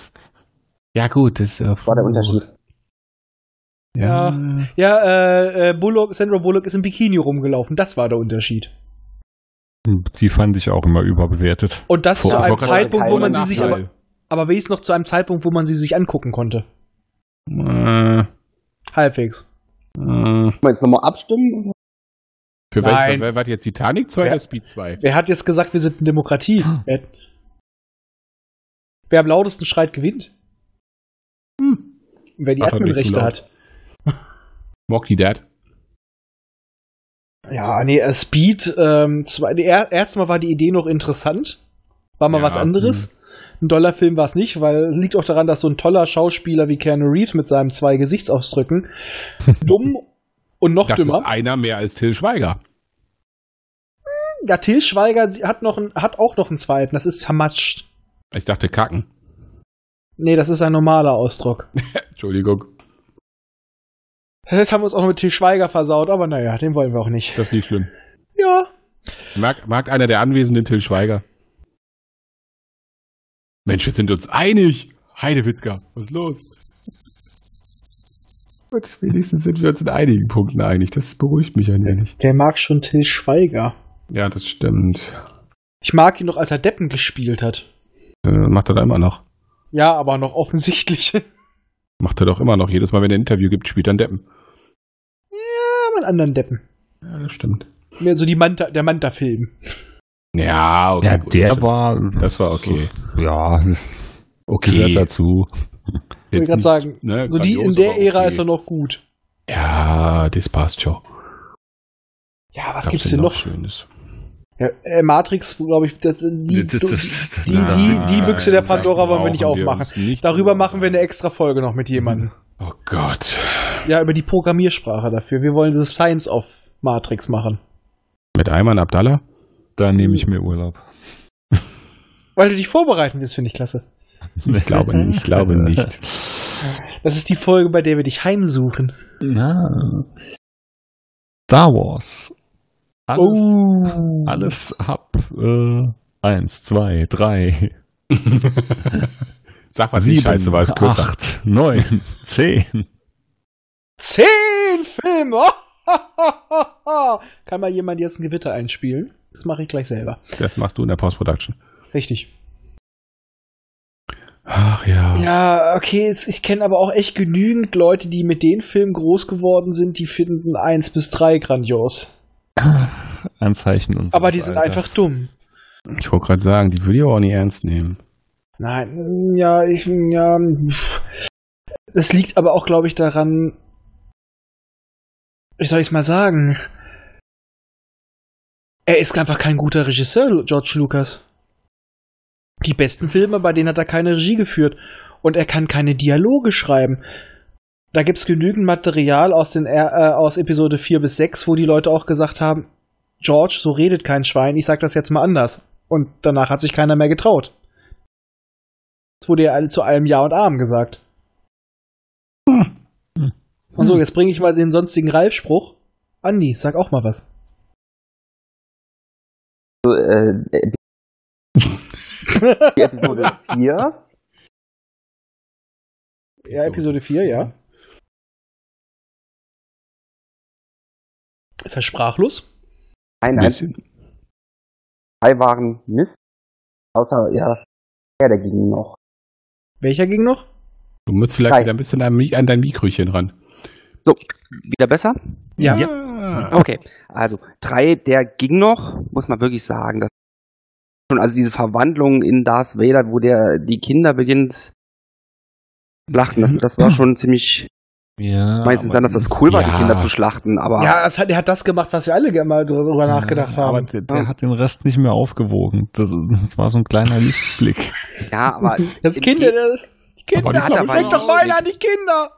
Ja, gut, das äh, war der Unterschied. Ja. Ja, äh, äh, Bullock, Sandra Bullock ist im Bikini rumgelaufen. Das war der Unterschied. Die fand ich auch immer überbewertet. Und das Vor- zu einem Zeitpunkt, wo man sie sich aber, aber wenigstens noch zu einem Zeitpunkt, wo man sie sich angucken konnte. Äh, Halbwegs. Äh, Wollen wir jetzt nochmal abstimmen? für Nein. welche, wer war jetzt Titanic 2 Wer- oder Speed 2? Wer hat jetzt gesagt, wir sind eine Demokratie? Wer, wer am lautesten schreit, gewinnt. Hm. Und wer die Adminrechte hat. Mock die Dad? Ja, nee, äh, Speed, ähm, zwei, die er, erste Mal war die Idee noch interessant. War mal Ja, was anderes. Ein Dollarfilm war es nicht, weil liegt auch daran, dass so ein toller Schauspieler wie Keanu Reeves mit seinen zwei Gesichtsausdrücken [LAUGHS] dumm und noch Das dümmer. ist einer mehr als Till Schweiger. Ja, Till Schweiger hat, noch ein, hat auch noch einen zweiten. Das ist zermatscht. Ich dachte kacken. Nee, das ist ein normaler Ausdruck. [LAUGHS] Entschuldigung, Jetzt haben wir uns auch noch mit Till Schweiger versaut, aber naja, den wollen wir auch nicht. das ist nicht schlimm. Ja. Mag, mag einer der Anwesenden Till Schweiger? Mensch, wir sind uns einig. Heidewitzka, was ist los? Gut, wenigstens sind wir uns in einigen Punkten einig. Das beruhigt mich ein wenig. Wer mag schon Till Schweiger? Ja, das stimmt. Ich mag ihn noch, als er Deppen gespielt hat. Äh, macht er da immer noch. Ja, aber noch offensichtlich. ja, [LAUGHS] Macht er doch immer noch. Jedes Mal, wenn er ein Interview gibt, spielt er einen Deppen. aber einen anderen Deppen. Ja, das stimmt. Mehr so die Manta, der Manta-Film. Ja, okay. Ja, gut, der das, war. das war okay. Ja, Okay. gehört dazu. Ich wollte Jetzt gerade sagen, ne, so die, in der aber Ära okay. ist er noch gut. Ja, das passt schon. Ja, was Gab's gibt's denn noch? Schönes? Ja, äh, Matrix, glaube ich, das, die, Das- das- das- die, die, die Büchse der Pandora wollen wir nicht wir aufmachen. nicht Darüber machen wir eine extra Folge noch mit jemandem. Oh Gott. Ja, über die Programmiersprache dafür. Wir wollen das Science of Matrix machen. Mit Ayman Abdallah? Da nehme ich mir Urlaub. Weil du dich vorbereiten willst, finde ich klasse. Ich glaube nicht. Ich glaube nicht. Das ist die Folge, bei der wir dich heimsuchen. Na. Star Wars. Alles, Oh. alles ab äh, eins, zwei, drei, [LAUGHS] Sag was nicht scheiße, war es kürzer. acht, neun, [LAUGHS] zehn. Zehn Filme! [LAUGHS] Kann mal jemand jetzt ein Gewitter einspielen? Das mache ich gleich selber. Das machst du in der Post-Production. Richtig. Ach ja. Ja, okay, ich kenne aber auch echt genügend Leute, die mit den Filmen groß geworden sind, die finden eins bis drei grandios. [LAUGHS] Ein Zeichen unseres Aber die sind Alters. einfach dumm. Ich wollte gerade sagen, die würde ich auch nicht ernst nehmen. Nein, ja, ich, ja. Das liegt aber auch, glaube ich, daran, wie soll ich es mal sagen? Er ist einfach kein guter Regisseur, George Lucas. Die besten Filme, bei denen hat er keine Regie geführt. Und er kann keine Dialoge schreiben. Da gibt's genügend Material aus, den, äh, aus Episode 4 bis 6, wo die Leute auch gesagt haben, George, so redet kein Schwein, ich sag das jetzt mal anders. Und danach hat sich keiner mehr getraut. Es wurde ja zu allem Ja und Amen gesagt. Und so, jetzt bringe ich mal den sonstigen Ralf-Spruch. Andi, sag auch mal was. So, äh, die Episode [LAUGHS] 4. Ja, Episode 4, ja. Ist er sprachlos? Nein, nein. Drei waren Mist. Außer, ja, ja, der ging noch. Welcher ging noch? Du musst vielleicht Drei. wieder ein bisschen an dein Mikrochen ran. So, wieder besser? Ja. Ja. Okay, also drei, der ging noch, muss man wirklich sagen. Das schon, also diese Verwandlung in Darth Vader, wo der die Kinder beginnt zu schlachten, das, das war schon ziemlich. Ja. Meistens dann, dass das cool war, die Ja. Kinder zu schlachten, aber Ja, es hat, er hat das gemacht, was wir alle gerne mal drüber nachgedacht ja, Aber haben. der, der hat den Rest nicht mehr aufgewogen. Das, ist- das war so ein kleiner Lichtblick. ja, aber [LAUGHS] Das Kinder, Ge- das, die Kinder, Aber die hat aber denk doch nicht- an die Kinder.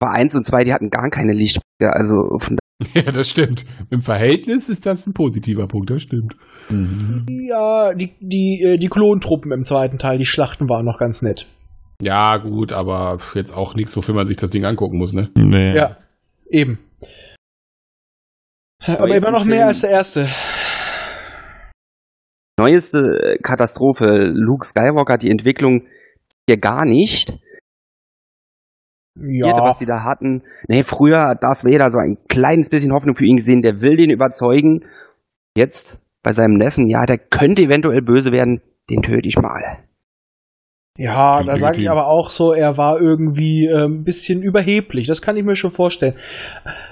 Bei eins und zwei, die hatten gar keine Lichtblicke, also von [LAUGHS] Ja, das stimmt. Im Verhältnis ist das ein positiver Punkt, das stimmt. Mhm. Ja, die, die, äh, die Klontruppen im zweiten Teil, die Schlachten waren noch ganz nett. Ja, gut, aber jetzt auch nichts, wofür man sich das Ding angucken muss, ne? Nee. Ja, eben. Aber, ist immer noch mehr als der erste. neueste äh, Katastrophe. Luke Skywalker, die Entwicklung hier gar nicht. Ja, Vierte, was sie da hatten. Nee, früher hat Darth Vader so ein kleines bisschen Hoffnung für ihn gesehen, der will den überzeugen. Jetzt bei seinem Neffen, ja, der könnte eventuell böse werden, den töte ich mal. ja da sage ich aber auch so, er war irgendwie äh, ein bisschen überheblich. Das kann ich mir schon vorstellen.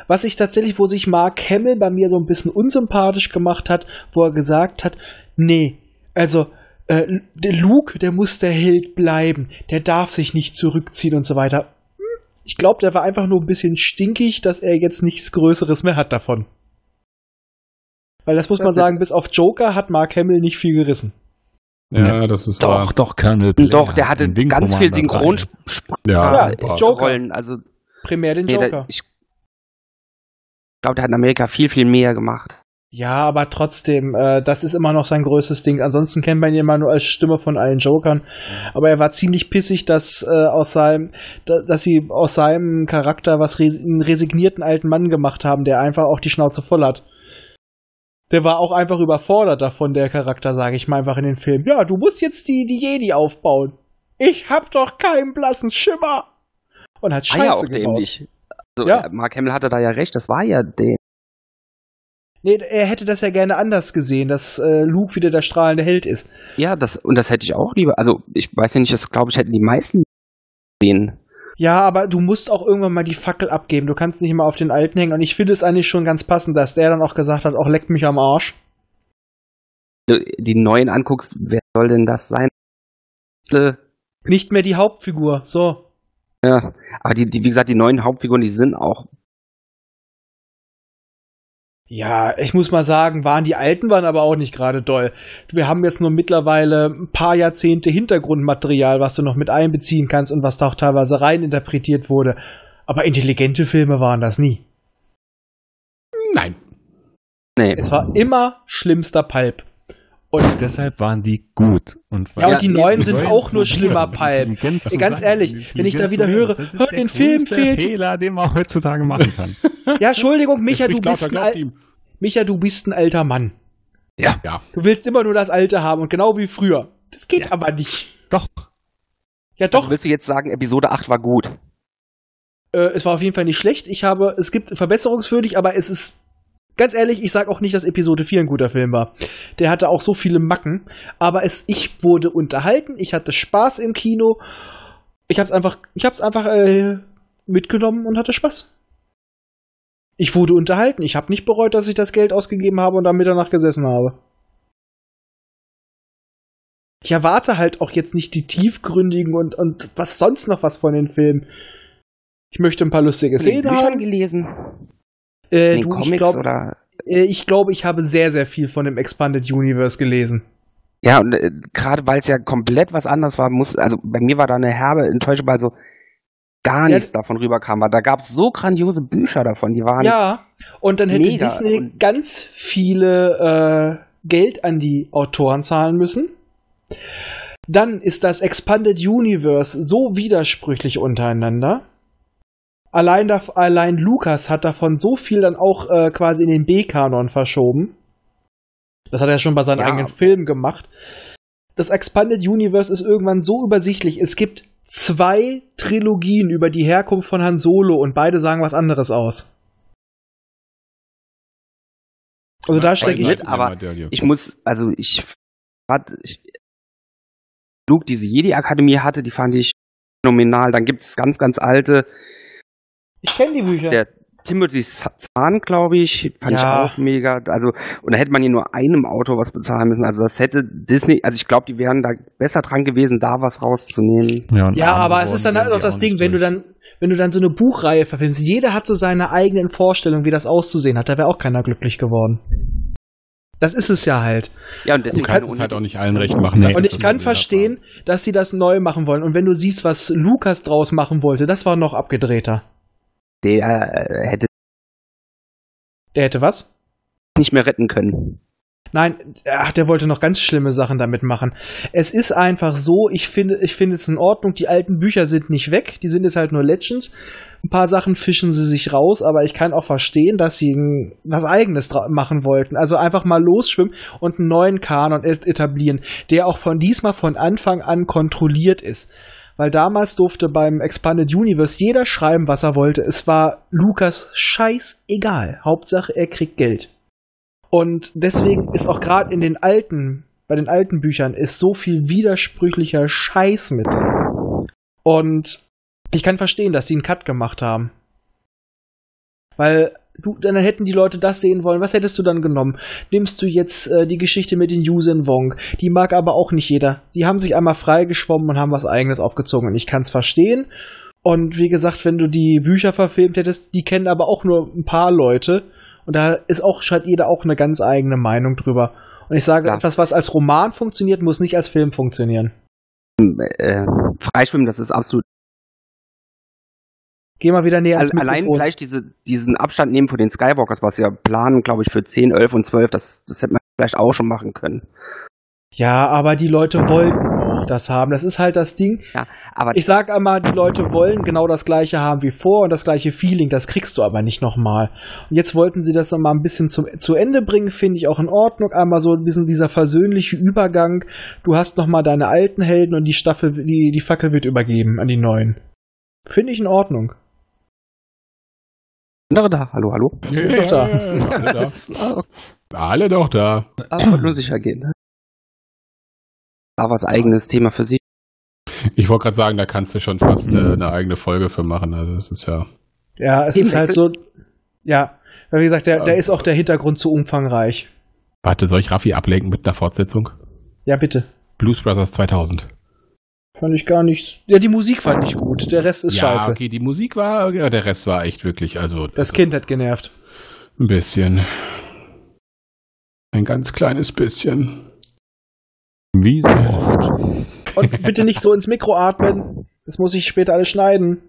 Was ich tatsächlich, wo sich Mark Hamill bei mir so ein bisschen unsympathisch gemacht hat, wo er gesagt hat, nee, also äh, der Luke, der muss der Held bleiben, der darf sich nicht zurückziehen und so weiter. Ich glaube, der war einfach nur ein bisschen stinkig, dass er jetzt nichts Größeres mehr hat davon. Weil das muss Das man ist- sagen, bis auf Joker hat Mark Hamill nicht viel gerissen. Ja, das ist Doch, wahr. doch, Colonel Blair. Doch, der hatte ganz viel Commander 3. Synchronsprache. Ja, Ja, super. Joker. Rollen. Also, Primär den nee, Joker. der, ich glaube, der hat in Amerika viel, viel mehr gemacht. Ja, aber trotzdem, äh, das ist immer noch sein größtes Ding. Ansonsten kennt man ihn immer nur als Stimme von allen Jokern. Aber er war ziemlich pissig, dass äh, aus seinem, da, dass sie aus seinem Charakter was res einen resignierten alten Mann gemacht haben, der einfach auch die Schnauze voll hat. Der war auch einfach überfordert davon, der Charakter, sage ich mal einfach in den Film. Ja, du musst jetzt die, die Jedi aufbauen. Ich hab doch keinen blassen Schimmer. Und hat War ja Scheiße auch gebaut. dämlich. Also, Ja. äh, Mark Hamill hatte da ja recht, das war ja der. Nee, er hätte das ja gerne anders gesehen, dass äh, Luke wieder der strahlende Held ist. Ja, das, und das hätte ich auch lieber. Also, ich weiß ja nicht, das glaube ich, hätten die meisten gesehen. Ja, aber du musst auch irgendwann mal die Fackel abgeben. Du kannst nicht immer auf den Alten hängen. Und ich finde es eigentlich schon ganz passend, dass der dann auch gesagt hat, auch leckt mich am Arsch. Wenn du die neuen anguckst, wer soll denn das sein? Äh, Nicht mehr die Hauptfigur. So. Ja, aber die, die, wie gesagt, die neuen Hauptfiguren, die sind auch. Ja, ich muss mal sagen, waren die Alten waren aber auch nicht gerade doll. Wir haben jetzt nur mittlerweile ein paar Jahrzehnte Hintergrundmaterial, was du noch mit einbeziehen kannst und was da auch teilweise rein interpretiert wurde. Aber intelligente Filme waren das nie. Nein. Nee. Es war immer schlimmster Pulp. Und Deshalb waren die gut. Und Ja, und die neuen neuen sind auch nur schlimmer Palm. Ganz ehrlich, wenn ich da wieder höre, hör, den Film fehlt- Fehler, den man heutzutage machen kann. [LAUGHS] Ja, Entschuldigung, Micha, du bist, ein Al. Micha, du bist ein alter Mann. Ja. Ja. Du willst immer nur das Alte haben und genau wie früher. Das geht aber nicht. Doch. Ja, Also doch. willst du jetzt sagen, Episode 8 war gut? äh, es war auf jeden Fall nicht schlecht. Ich habe, es gibt verbesserungswürdig, aber es ist ganz ehrlich, ich sage auch nicht, dass Episode 4 ein guter Film war. Der hatte auch so viele Macken, aber es, ich wurde unterhalten, ich hatte Spaß im Kino. Ich hab's einfach, ich hab's einfach äh, mitgenommen und hatte Spaß. Ich wurde unterhalten. Ich habe nicht bereut, dass ich das Geld ausgegeben habe und am Mitternacht gesessen habe. Ich erwarte halt auch jetzt nicht die tiefgründigen und, und was sonst noch was von den Filmen. Ich möchte ein paar lustige Szenen Büchern haben. gelesen? Äh, In den du, ich Comics glaube, oder? äh, ich, glaub, ich habe sehr, sehr viel von dem Expanded Universe gelesen. Ja, und äh, gerade weil es ja komplett was anderes war, muss, also bei mir war da eine herbe Enttäuschung, weil so gar Ja, nichts davon rüberkam. Weil da gab es so grandiose Bücher davon, die waren. Ja, und dann hätte Mega. Disney Und- ganz viele äh, Geld an die Autoren zahlen müssen. Dann ist das Expanded Universe so widersprüchlich untereinander. Allein, da, allein Lucas hat davon so viel dann auch äh, quasi in den B-Kanon verschoben. Das hat er schon bei seinen Ja. eigenen Filmen gemacht. Das Expanded Universe ist irgendwann so übersichtlich. Es gibt zwei Trilogien über die Herkunft von Han Solo und beide sagen was anderes aus. Also da stecke ich. nicht, aber Ich muss, also ich ich, Luke, diese Jedi-Akademie hatte, die fand ich phänomenal. Dann gibt's ganz, ganz alte, Ich kenne die Bücher. der Timothy Zahn, glaube ich, fand Ja. ich auch mega. Also, und da hätte man hier nur einem Auto was bezahlen müssen. Also das hätte Disney, also ich glaube, die wären da besser dran gewesen, da was rauszunehmen. Ja, Ja, aber es ist dann halt auch das Ding, nicht wenn du dann, wenn du dann so eine Buchreihe verfilmst, jeder hat so seine eigenen Vorstellungen, wie das auszusehen hat, da wäre auch keiner glücklich geworden. Das ist es ja halt. Ja, und Du deswegen kannst keine es halt auch nicht allen recht machen. Nee. Und ich kann verstehen, dass sie das neu machen wollen. Und wenn du siehst, was Lukas draus machen wollte, das war noch abgedrehter. Der äh, hätte Der hätte was? nicht mehr retten können. Nein, ach, der wollte noch ganz schlimme Sachen damit machen. Es ist einfach so, ich finde, ich finde es in Ordnung. Die alten Bücher sind nicht weg, die sind jetzt halt nur Legends. Ein paar Sachen fischen sie sich raus, aber ich kann auch verstehen, dass sie was Eigenes machen wollten. Also einfach mal losschwimmen und einen neuen Kanon et- etablieren, der auch von diesmal von Anfang an kontrolliert ist. Weil damals durfte beim Expanded Universe jeder schreiben, was er wollte. Es war Lukas scheißegal. Hauptsache, er kriegt Geld. Und deswegen ist auch gerade in den alten, bei den alten Büchern ist so viel widersprüchlicher Scheiß mit. Und ich kann verstehen, dass die einen Cut gemacht haben. Weil du, dann hätten die Leute das sehen wollen. Was hättest du dann genommen? Nimmst du jetzt äh, die Geschichte mit den Yuuzhan Wong? Die mag aber auch nicht jeder. Die haben sich einmal freigeschwommen und haben was eigenes aufgezogen. Und ich kann es verstehen. Und wie gesagt, wenn du die Bücher verfilmt hättest, die kennen aber auch nur ein paar Leute. Und da ist auch, hat jeder auch eine ganz eigene Meinung drüber. Und ich sage, Klar. etwas, was als Roman funktioniert, muss nicht als Film funktionieren. Äh, Freischwimmen, das ist absolut. Geh mal wieder näher ans Also allein gleich diese, diesen Abstand nehmen von den Skywalkers, was wir planen, glaube ich, für 10, 11 und 12, das, das hätte man vielleicht auch schon machen können. Ja, aber die Leute wollten auch das haben. Das ist halt das Ding. Aber Ich sag einmal, die Leute wollen genau das gleiche haben wie vor und das gleiche Feeling. Das kriegst du aber nicht nochmal. Und jetzt wollten sie das nochmal ein bisschen zum, zu Ende bringen, finde ich auch in Ordnung. Einmal so ein bisschen dieser versöhnliche Übergang. Du hast nochmal deine alten Helden und die Staffel, die, die Fackel wird übergeben an die neuen. Finde ich in Ordnung. Andere da, hallo, hallo. Ja, doch da. [LAUGHS] Alle da. Alle doch da. Das wollte nur sicher gehen. Ne? Da was eigenes Thema für sich. Ich wollte gerade sagen, da kannst du schon fast eine, eine eigene Folge für machen. Also das ist ja. Ja, es ist halt so. Ja, weil wie gesagt, der, der ist auch der Hintergrund zu umfangreich. Warte, soll ich Raffi ablenken mit einer Fortsetzung? Ja, bitte. Blues Brothers 2000. Fand ich gar nicht. Ja, die Musik fand ich gut. Der Rest ist ja, scheiße. okay, die Musik war, ja, der Rest war echt wirklich, also. Das also, Kind hat genervt. Ein bisschen. Ein ganz kleines bisschen. Wie so oft. Und bitte nicht so ins Mikro atmen. Das muss ich später alles schneiden.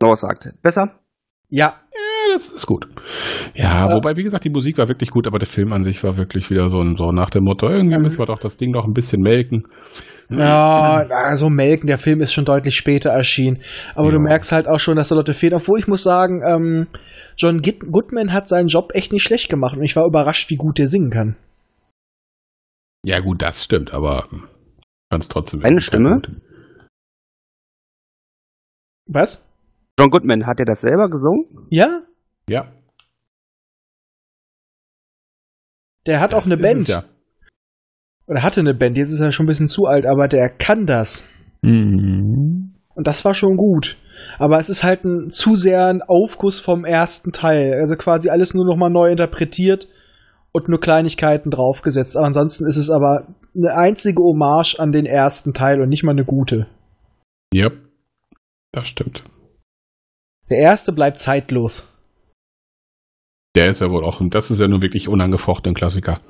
Noah sagt. Besser? Ja. Ja, das ist gut. Ja, Ja. wobei, wie gesagt, die Musik war wirklich gut, aber der Film an sich war wirklich wieder so, ein, so nach dem Motto, irgendwie Mhm. müssen wir doch das Ding noch ein bisschen melken. Ja, also melken, der Film ist schon deutlich später erschienen. Aber du Ja. merkst halt auch schon, dass da Leute fehlen. Obwohl ich muss sagen, ähm, John Goodman hat seinen Job echt nicht schlecht gemacht und ich war überrascht, wie gut der singen kann. Ja, gut, das stimmt, aber ganz trotzdem. Eine Stimme? Was? John Goodman, hat er das selber gesungen? Ja? Ja. Der hat auch das eine ist Band. Ja. Oder hatte eine Band. Jetzt ist er schon ein bisschen zu alt, aber der kann das. Mhm. Und das war schon gut. Aber es ist halt ein zu sehr ein Aufguss vom ersten Teil. Also quasi alles nur nochmal neu interpretiert und nur Kleinigkeiten draufgesetzt. Aber ansonsten ist es aber eine einzige Hommage an den ersten Teil und nicht mal eine gute. Yep. Das stimmt. Der erste bleibt zeitlos. Der ist ja wohl auch, das ist ja nun wirklich unangefochten Klassiker.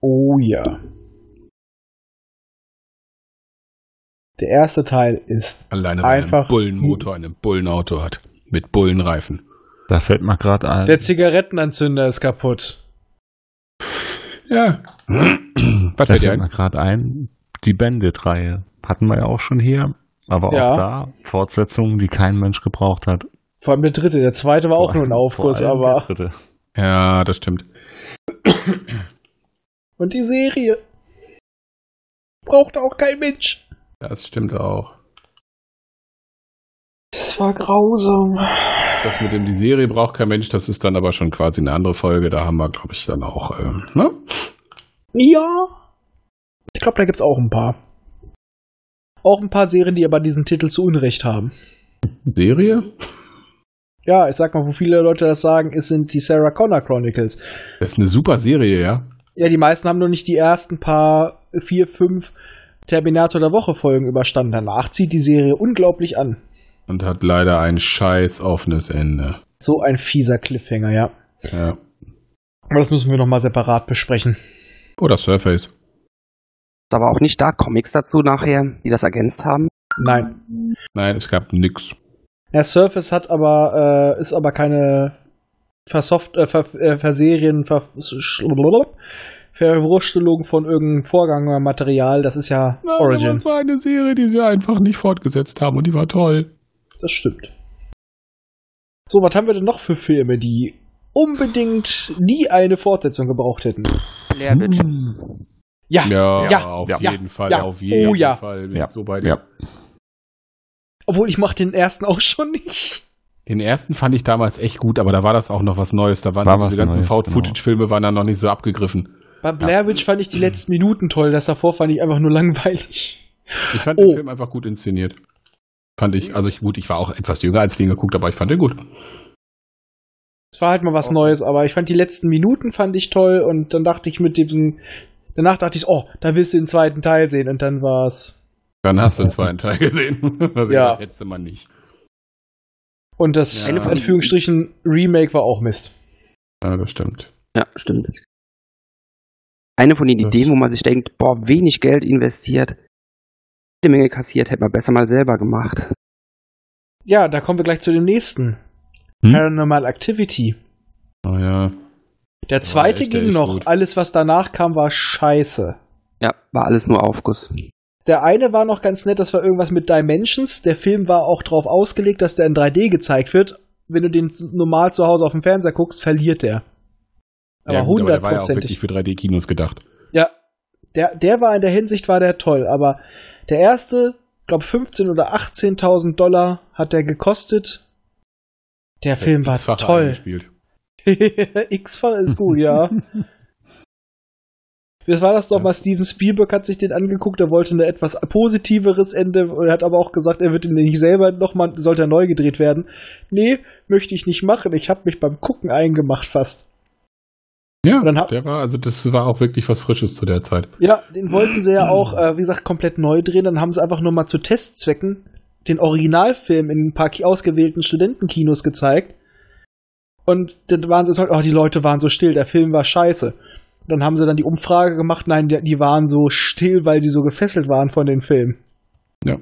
Oh ja. Der erste Teil ist. Alleine weil er einen Einfach- Bullenmotor in einem Bullenauto hat. Mit Bullenreifen. Da fällt mir gerade ein. Der Zigarettenanzünder ist kaputt. Ja. [CLEARS THROAT] Was da fällt dir fällt mir ein? gerade ein, die Bandit-Reihe. Hatten wir ja auch schon hier. Aber Ja. auch da Fortsetzungen, die kein Mensch gebraucht hat. Vor allem der dritte. Der zweite war auch Vor nur ein Aufguss, aber. dritte. Ja, das stimmt. Und die Serie. Braucht auch kein Mensch. Das stimmt auch. Das war grausam. das mit dem die Serie braucht kein Mensch, das ist dann aber schon quasi eine andere Folge. Da haben wir, glaube ich, dann auch, ähm, ne? Ja. Ich glaube, da gibt's auch ein paar. Auch ein paar Serien, die aber diesen Titel zu Unrecht haben. Serie? Ja, ich sag mal, wo viele Leute das sagen, es sind die Sarah Connor Chronicles. Das ist eine super Serie, ja. Ja, die meisten haben nur nicht die ersten paar vier, fünf Terminator der Woche Folgen überstanden. Danach zieht die Serie unglaublich an. Und hat leider ein scheiß offenes Ende. So ein fieser Cliffhanger, ja. Ja. Aber das müssen wir nochmal separat besprechen. Oder Surface. Ist aber auch nicht da Comics dazu nachher, die das ergänzt haben. Nein. Nein, es gab nix. Ja, Surface hat aber, äh, ist aber keine Versoft, äh, Ver, äh, Verserien, Ver, Verwurstelung von irgendeinem Vorgängermaterial. Das ist ja Nein, Origin. es war eine Serie, die sie einfach nicht fortgesetzt haben und die war toll. Das stimmt. So, was haben wir denn noch für Filme, die unbedingt nie eine Fortsetzung gebraucht hätten? Blair Witch. Ja, Ja, ja, auf ja, jeden Fall, ja. auf jeden Oh, ja. Fall. Ja. So bei. Ja. Obwohl ich mache den ersten auch schon nicht. Den ersten fand ich damals echt gut, aber da war das auch noch was Neues. Da waren War diese ganzen Found-Footage-Filme waren dann noch nicht so abgegriffen. Bei Blair Witch fand ich die letzten Minuten toll, das davor fand ich einfach nur langweilig. Ich fand Oh. den Film einfach gut inszeniert. Fand ich, also ich, gut, ich war auch etwas jünger als den geguckt, aber ich fand den gut. Es war halt mal was Neues, aber ich fand die letzten Minuten fand ich toll und dann dachte ich mit dem, danach dachte ich, oh, da willst du den zweiten Teil sehen und dann war's. Dann hast du den zweiten Teil gesehen. [LAUGHS] Also Ja. Du mal nicht. Und das Ja. in Anführungsstrichen Remake war auch Mist. Ja, das stimmt. Ja, stimmt. Eine von den Das- Ideen, wo man sich denkt, boah, wenig Geld investiert, eine Menge kassiert, hätte man besser mal selber gemacht. Ja, da kommen wir gleich zu dem nächsten. Hm? Paranormal Activity. Oh ja. Der zweite echt, der ging noch. gut. Alles, was danach kam, war scheiße. Ja, war alles nur Aufguss. Der eine war noch ganz nett, das war irgendwas mit Dimensions. Der Film war auch darauf ausgelegt, dass der in 3D gezeigt wird. Wenn du den normal zu Hause auf dem Fernseher guckst, verliert der. Aber ja, aber der war ja auch hundertprozentig. wirklich für 3D-Kinos gedacht. Ja, der, der war in der Hinsicht war der toll, aber der erste, glaube 15 oder 18.000 Dollar hat der gekostet. Der Film war toll. [LAUGHS] X-Fall ist gut, ja. [LAUGHS] Das war das doch mal. Steven Spielberg hat sich den angeguckt, er wollte ein etwas positiveres Ende, er hat aber auch gesagt, er wird ihn nicht selber nochmal, sollte er neu gedreht werden. Nee, möchte ich nicht machen, ich habe mich beim Gucken eingemacht fast. Ja, Und dann hab- der war, also das war auch wirklich was Frisches zu der Zeit. Ja, den wollten sie ja auch, äh, wie gesagt, komplett neu drehen. Dann haben sie einfach nur mal zu Testzwecken den Originalfilm in ein paar ausgewählten Studentenkinos gezeigt. Und dann waren sie so, oh, die Leute waren so still, der Film war scheiße. Und dann haben sie dann die Umfrage gemacht, nein, die, die waren so still, weil sie so gefesselt waren von den Filmen. Ja.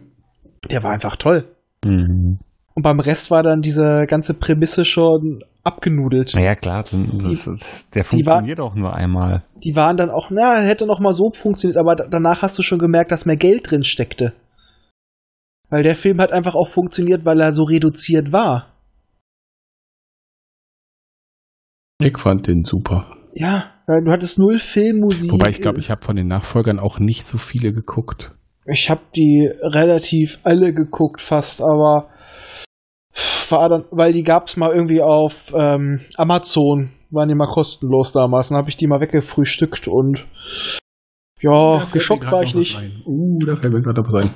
Der war einfach toll. Mhm. Und beim Rest war dann diese ganze Prämisse schon abgenudelt. Naja, klar, das, das, der die war- funktioniert auch nur einmal. Die waren dann auch, na, hätte noch mal so funktioniert, aber da- danach hast du schon gemerkt, dass mehr Geld drin steckte. Weil der Film hat einfach auch funktioniert, weil er so reduziert war. Ich fand den super. Ja, weil du hattest null Filmmusik. Wobei ich glaube, ich habe von den Nachfolgern auch nicht so viele geguckt. Ich habe die relativ alle geguckt, fast, aber war dann, weil die gab's mal irgendwie auf ähm, Amazon, waren die mal kostenlos damals, dann habe ich die mal weggefrühstückt und ja, geschockt war ich nicht. Uh, da fällt mir gerade was ein.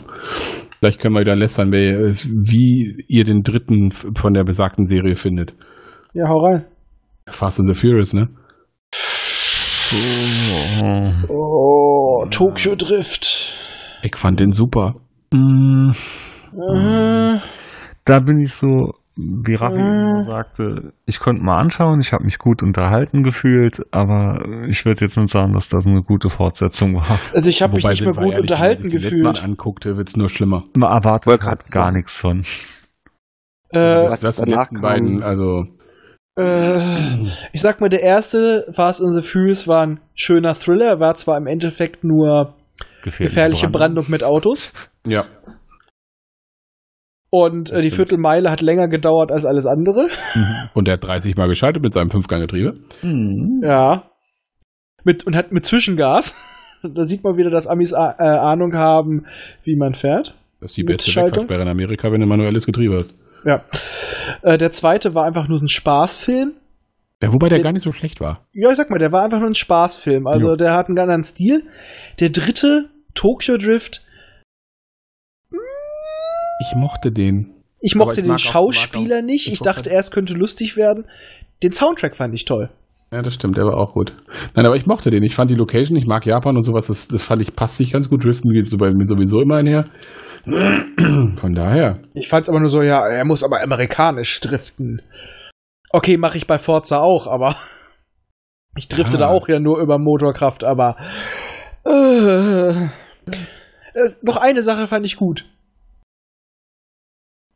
Vielleicht können wir wieder lästern, wer- wie ihr den dritten von der besagten Serie findet. Ja, hau rein. Fast and the Furious, ne? Oh. Oh, Tokyo Drift. Ich fand den super. Mm, Äh, Da bin ich so, wie Raffi immer sagte, ich konnte mal anschauen, ich habe mich gut unterhalten gefühlt, aber ich würde jetzt nicht sagen, dass das eine gute Fortsetzung war. Also ich habe mich nicht mehr gut ehrlich, unterhalten wenn die gefühlt. letzten anguckte, wird's nur schlimmer. Man erwartet halt gar nichts von. Äh, Was das danach beiden, also ich sag mal, der erste Fast and the Furious war ein schöner Thriller, war zwar im Endeffekt nur gefährliche Brandung mit Autos. ja. Und äh, die Viertelmeile hat länger gedauert als alles andere. Und der hat 30 Mal geschaltet mit seinem Fünfganggetriebe. Mhm. Ja. Mit, und hat mit Zwischengas. [LAUGHS] Da sieht man wieder, dass Amis A äh, Ahnung haben, wie man fährt. Das ist die Mit beste Schaltung? Wegfahrsperre in Amerika, wenn du manuelles Getriebe hast. Ja. Äh, der zweite war einfach nur ein Spaßfilm. Ja, wobei der Der- gar nicht so schlecht war. Ja, ich sag mal, der war einfach nur ein Spaßfilm. Also Jo. der hat einen ganz anderen Stil. Der dritte, Tokyo Drift, Ich mochte den. ich mochte ich den Schauspieler auch- nicht. ich Ich dachte erst, könnte lustig werden. Den Soundtrack fand ich toll. Ja, das stimmt, der war auch gut. Nein, aber ich mochte den. Ich fand die Location, ich mag Japan und sowas, das, das fand ich, passt sich ganz gut. Driften geht so bei mir sowieso immer einher. Von daher. Ich fand's aber nur so, ja, er muss aber amerikanisch driften. Okay, mache ich bei Forza auch, aber [LAUGHS] ich drifte Ah. da auch ja nur über Motorkraft, aber äh, es- noch eine Sache fand ich gut.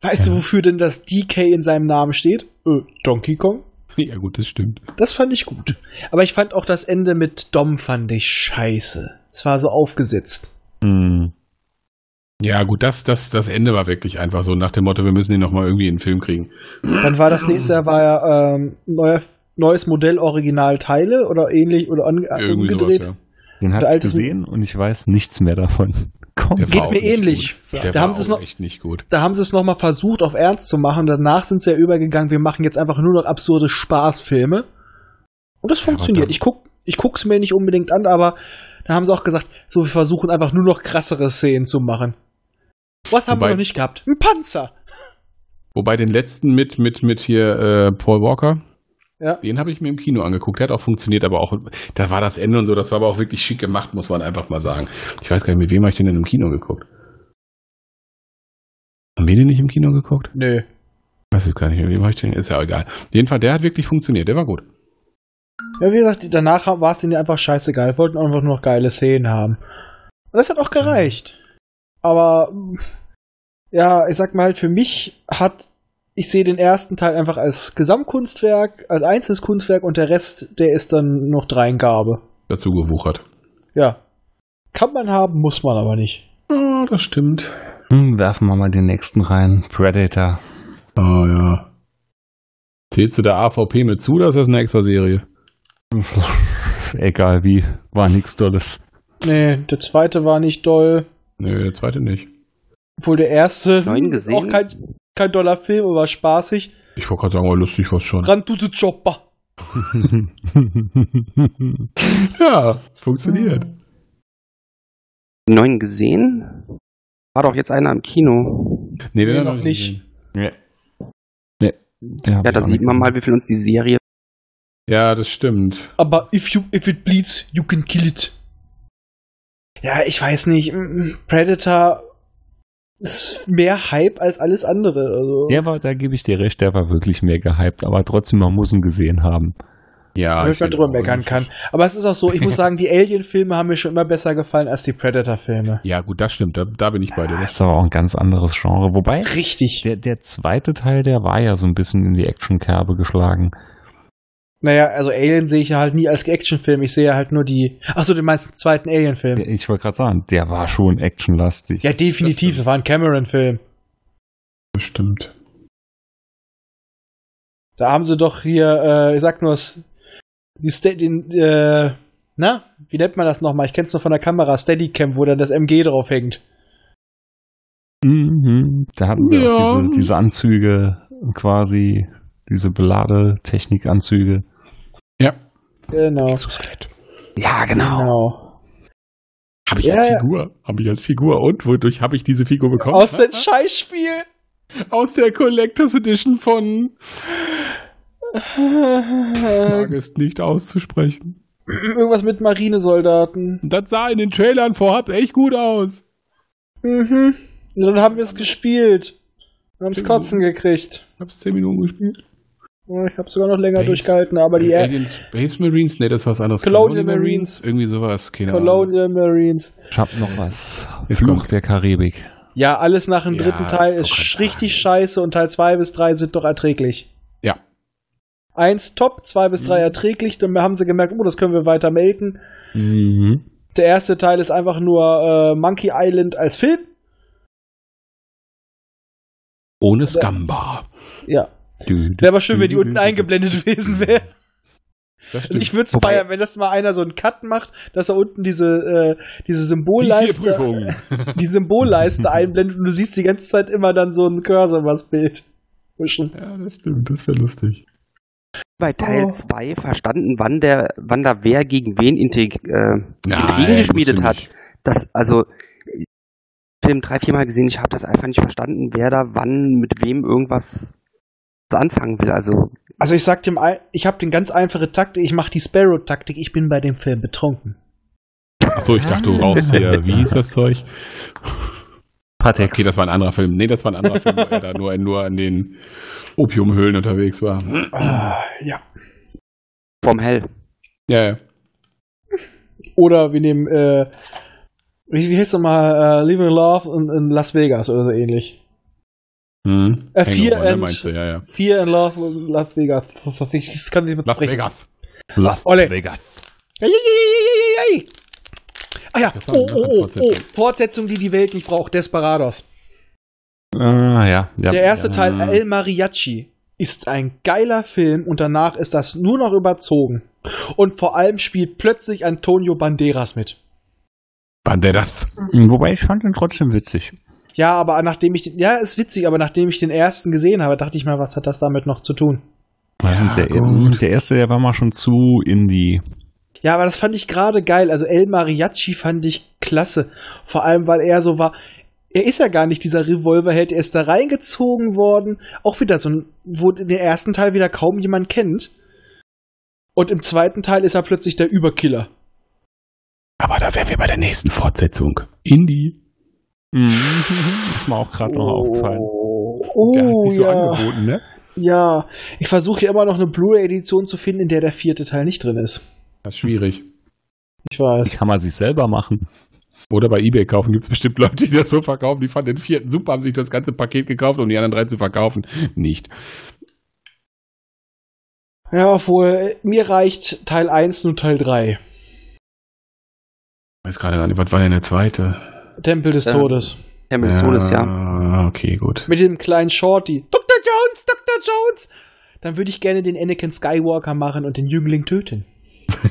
Weißt Ja. du, wofür denn das DK in seinem Namen steht? Äh, Donkey Kong? [LAUGHS] Ja, gut, das stimmt. Das fand ich gut. Aber ich fand auch das Ende mit Dom fand ich scheiße. Es war so aufgesetzt. Hm. Ja, gut, das, das, das Ende war wirklich einfach so nach dem Motto, wir müssen ihn nochmal irgendwie in den Film kriegen. Dann war das nächste Jahr war ja ähm, neuer, neues Modell Original Teile oder ähnlich oder an, Irgendwie umgedreht. sowas, Den hatte Der ich alte- gesehen und ich weiß nichts mehr davon. [LAUGHS] Komm, Der Geht mir ähnlich. Der Da war haben sie es auch noch- echt nicht gut. Da haben sie es nochmal versucht, auf Ernst zu machen. Danach sind sie ja übergegangen, wir machen jetzt einfach nur noch absurde Spaßfilme. Und das funktioniert. dann- ich guck, ich guck's mir nicht unbedingt an, aber dann haben sie auch gesagt, so, wir versuchen einfach nur noch krassere Szenen zu machen. Was haben Wobei- wir noch nicht gehabt? Ein Panzer! Wobei den letzten mit, mit, mit hier äh, Paul Walker, Ja. den habe ich mir im Kino angeguckt. Der hat auch funktioniert, aber auch, da war das Ende und so, das war aber auch wirklich schick gemacht, muss man einfach mal sagen. Ich weiß gar nicht, mit wem habe ich den denn im Kino geguckt? Haben wir den nicht im Kino geguckt? Nö. Ich weiß es gar nicht, mit wem habe ich den, ist ja auch egal. Jedenfalls, der hat wirklich funktioniert, der war gut. Ja, wie gesagt, danach war es ihnen einfach scheißegal. Wir wollten einfach nur noch geile Szenen haben. Und das hat auch gereicht. Aber, ja, ich sag mal, halt, für mich hat, ich sehe den ersten Teil einfach als Gesamtkunstwerk, als einzelnes Kunstwerk und der Rest, der ist dann noch Dreingabe. Dazu gewuchert. Ja. Kann man haben, muss man aber nicht. Ja, das stimmt. Hm, werfen wir mal den nächsten rein. Predator. Ah, ja. Zählst du der AVP mit zu, oder ist das eine extra Serie? [LAUGHS] Egal wie, war nichts Tolles. Nee, der zweite war nicht doll. Nö, der zweite nicht. Obwohl der erste Neun gesehen? auch kein, kein doller Film, aber spaßig. Ich wollte gerade sagen, oh, lustig was schon. To the chopper. [LAUGHS] Ja, funktioniert. Neun gesehen? War doch jetzt einer im Kino. Nee, Nee, den noch nicht. gesehen. nee, der hab Ja, da sieht man mal, wie viel uns die Serie. Ja, das stimmt. Aber if you if it bleeds, you can kill it. Ja, ich weiß nicht. Predator ist mehr Hype als alles andere. Also, Der war, da gebe ich dir recht, der war wirklich mehr gehypt, aber trotzdem, man muss ihn gesehen haben. Ja, damit man drüber meckern kann. Aber es ist auch so, ich muss [LAUGHS] sagen, die Alien-Filme haben mir schon immer besser gefallen als die Predator-Filme. Ja, gut, das stimmt. Da, da bin ich bei dir. Das ist aber auch ein ganz anderes Genre. Wobei, Richtig. der, der zweite Teil, der war ja so ein bisschen in die Action-Kerbe geschlagen. Naja, also Alien sehe ich ja halt nie als Actionfilm. Ich sehe ja halt nur die. Achso, den meisten zweiten Alien-Film. Ich wollte gerade sagen, der war schon actionlastig. Ja, definitiv. Das war ein Cameron-Film. Das stimmt. Da haben sie doch hier, äh, ich sag nur, das- die Sta den, äh, na, wie nennt man das nochmal? Ich kenn's nur von der Kamera, Steadicam, wo dann das MG drauf hängt. Mhm, da hatten sie Ja. auch diese, diese Anzüge quasi, diese Beladetechnik-Anzüge. Ja. Genau. Exoskelett. Ja, genau. Genau. Habe ich Ja, als. Figur. Habe ich als Figur. Und wodurch habe ich diese Figur bekommen? Aus dem Scheißspiel. Aus der Collectors Edition von. [LAUGHS] Mag es nicht auszusprechen. Irgendwas mit Marinesoldaten. Das sah in den Trailern vorab echt gut aus. Mhm. Und dann haben wir es gespielt. Wir haben's Kotzen gekriegt. Ich hab's 10 Minuten gespielt. Ich habe sogar noch länger Base- durchgehalten, aber die Alien Space Marines? Nee, das war was anderes. Colonial Marines. Irgendwie sowas. Keine Ahnung. Colonial Marines. Ich hab noch was. Jetzt Fluch kommt's. der Karibik. Ja, alles nach dem Ja, dritten Teil ist richtig scheiße und Teil 2 bis 3 sind doch erträglich. Ja. Eins top, zwei bis drei Mhm. erträglich, dann haben sie gemerkt, oh, das können wir weiter melken. Mhm. Der erste Teil ist einfach nur äh, Monkey Island als Film. Ohne Scamba. Ja. Wäre aber schön, wenn die unten eingeblendet [LAUGHS] gewesen wäre. Also ich würde es feiern, wenn das mal einer so einen Cut macht, dass er unten diese, äh, diese [LAUGHS] Die Symbolleiste, Prüfungen. die Symbolleiste einblendet und du siehst die ganze Zeit immer dann so einen Cursor übers Bild. zwischen. Ja, das stimmt, das wäre lustig. Bei Teil Oh. 2 verstanden, wann der, wann da wer gegen wen integ äh, Intrigen geschmiedet musst du hat. Das, also, Film drei, viermal gesehen, ich habe das einfach nicht verstanden, wer da wann mit wem irgendwas anfangen will. Also, Also ich sag dem, ein- ich habe den ganz einfache Taktik, ich mache die Sparrow-Taktik, ich bin bei dem Film betrunken. Achso, ich dachte, du rauchst hier, wie hieß das Zeug? Patex. Okay, das war ein anderer Film. Nee, das war ein anderer Film, wo er da nur, nur an den Opiumhöhlen unterwegs war. Ah, ja. vom Hell. Ja, ja. Oder wir nehmen, äh, wie, wie heißt nochmal, äh, Living Love in, in Las Vegas oder so ähnlich. Hm. Äh, Fear Hangover, ne, and- meinst du, ja, ja. Fear in Love Las Vegas. Ich kann nicht Las sprechen. Vegas. Las Olle. Vegas. Ei, ei, ei, ei, ei, ei. Ah ja, Das war oh, oh, oh, oh, Fortsetzung. Die die Welt nicht braucht, Desperados. Ah, ja, ja. Der erste ja. Teil. El Mariachi, ist ein geiler Film und danach ist das nur noch überzogen. Und vor allem spielt plötzlich Antonio Banderas mit. Banderas. Wobei ich fand ihn trotzdem witzig. Ja, aber nachdem ich den, ja, ist witzig, aber nachdem ich den ersten gesehen habe, dachte ich mal, was hat das damit noch zu tun? Ja, der, der erste, der war mal schon zu Indie. Ja, aber das fand ich gerade geil. Also El Mariachi fand ich klasse. Vor allem, weil er so war. Er ist ja gar nicht dieser Revolverheld, er ist da reingezogen worden. Auch wieder so ein, wo den ersten Teil wieder kaum jemand kennt. Und im zweiten Teil ist er plötzlich der Überkiller. Aber da wären wir bei der nächsten Fortsetzung. Indie. Mhm. [LAUGHS] Ist mir auch gerade noch aufgefallen. Oh, Der hat sich so ja. angeboten, ne? Ja, ich versuche ja immer noch eine Blu-ray-Edition zu finden, in der der vierte Teil nicht drin ist. Das ist schwierig. Ich Die weiß. kann man sich selber machen. Oder bei Ebay kaufen gibt es bestimmt Leute, die das so verkaufen. Die fanden den vierten super, haben sich das ganze Paket gekauft, um die anderen drei zu verkaufen. Nicht. Ja, obwohl, mir reicht Teil 1 nur Teil 3. Ich weiß gerade gar nicht, was war denn der zweite? Tempel des Ja. Todes. Hamilton Sohnes, ja. Ah, Okay, gut. Mit dem kleinen Shorty. Dr. Jones, Dr. Jones! Dann würde ich gerne den Anakin Skywalker machen und den Jüngling töten. [LAUGHS]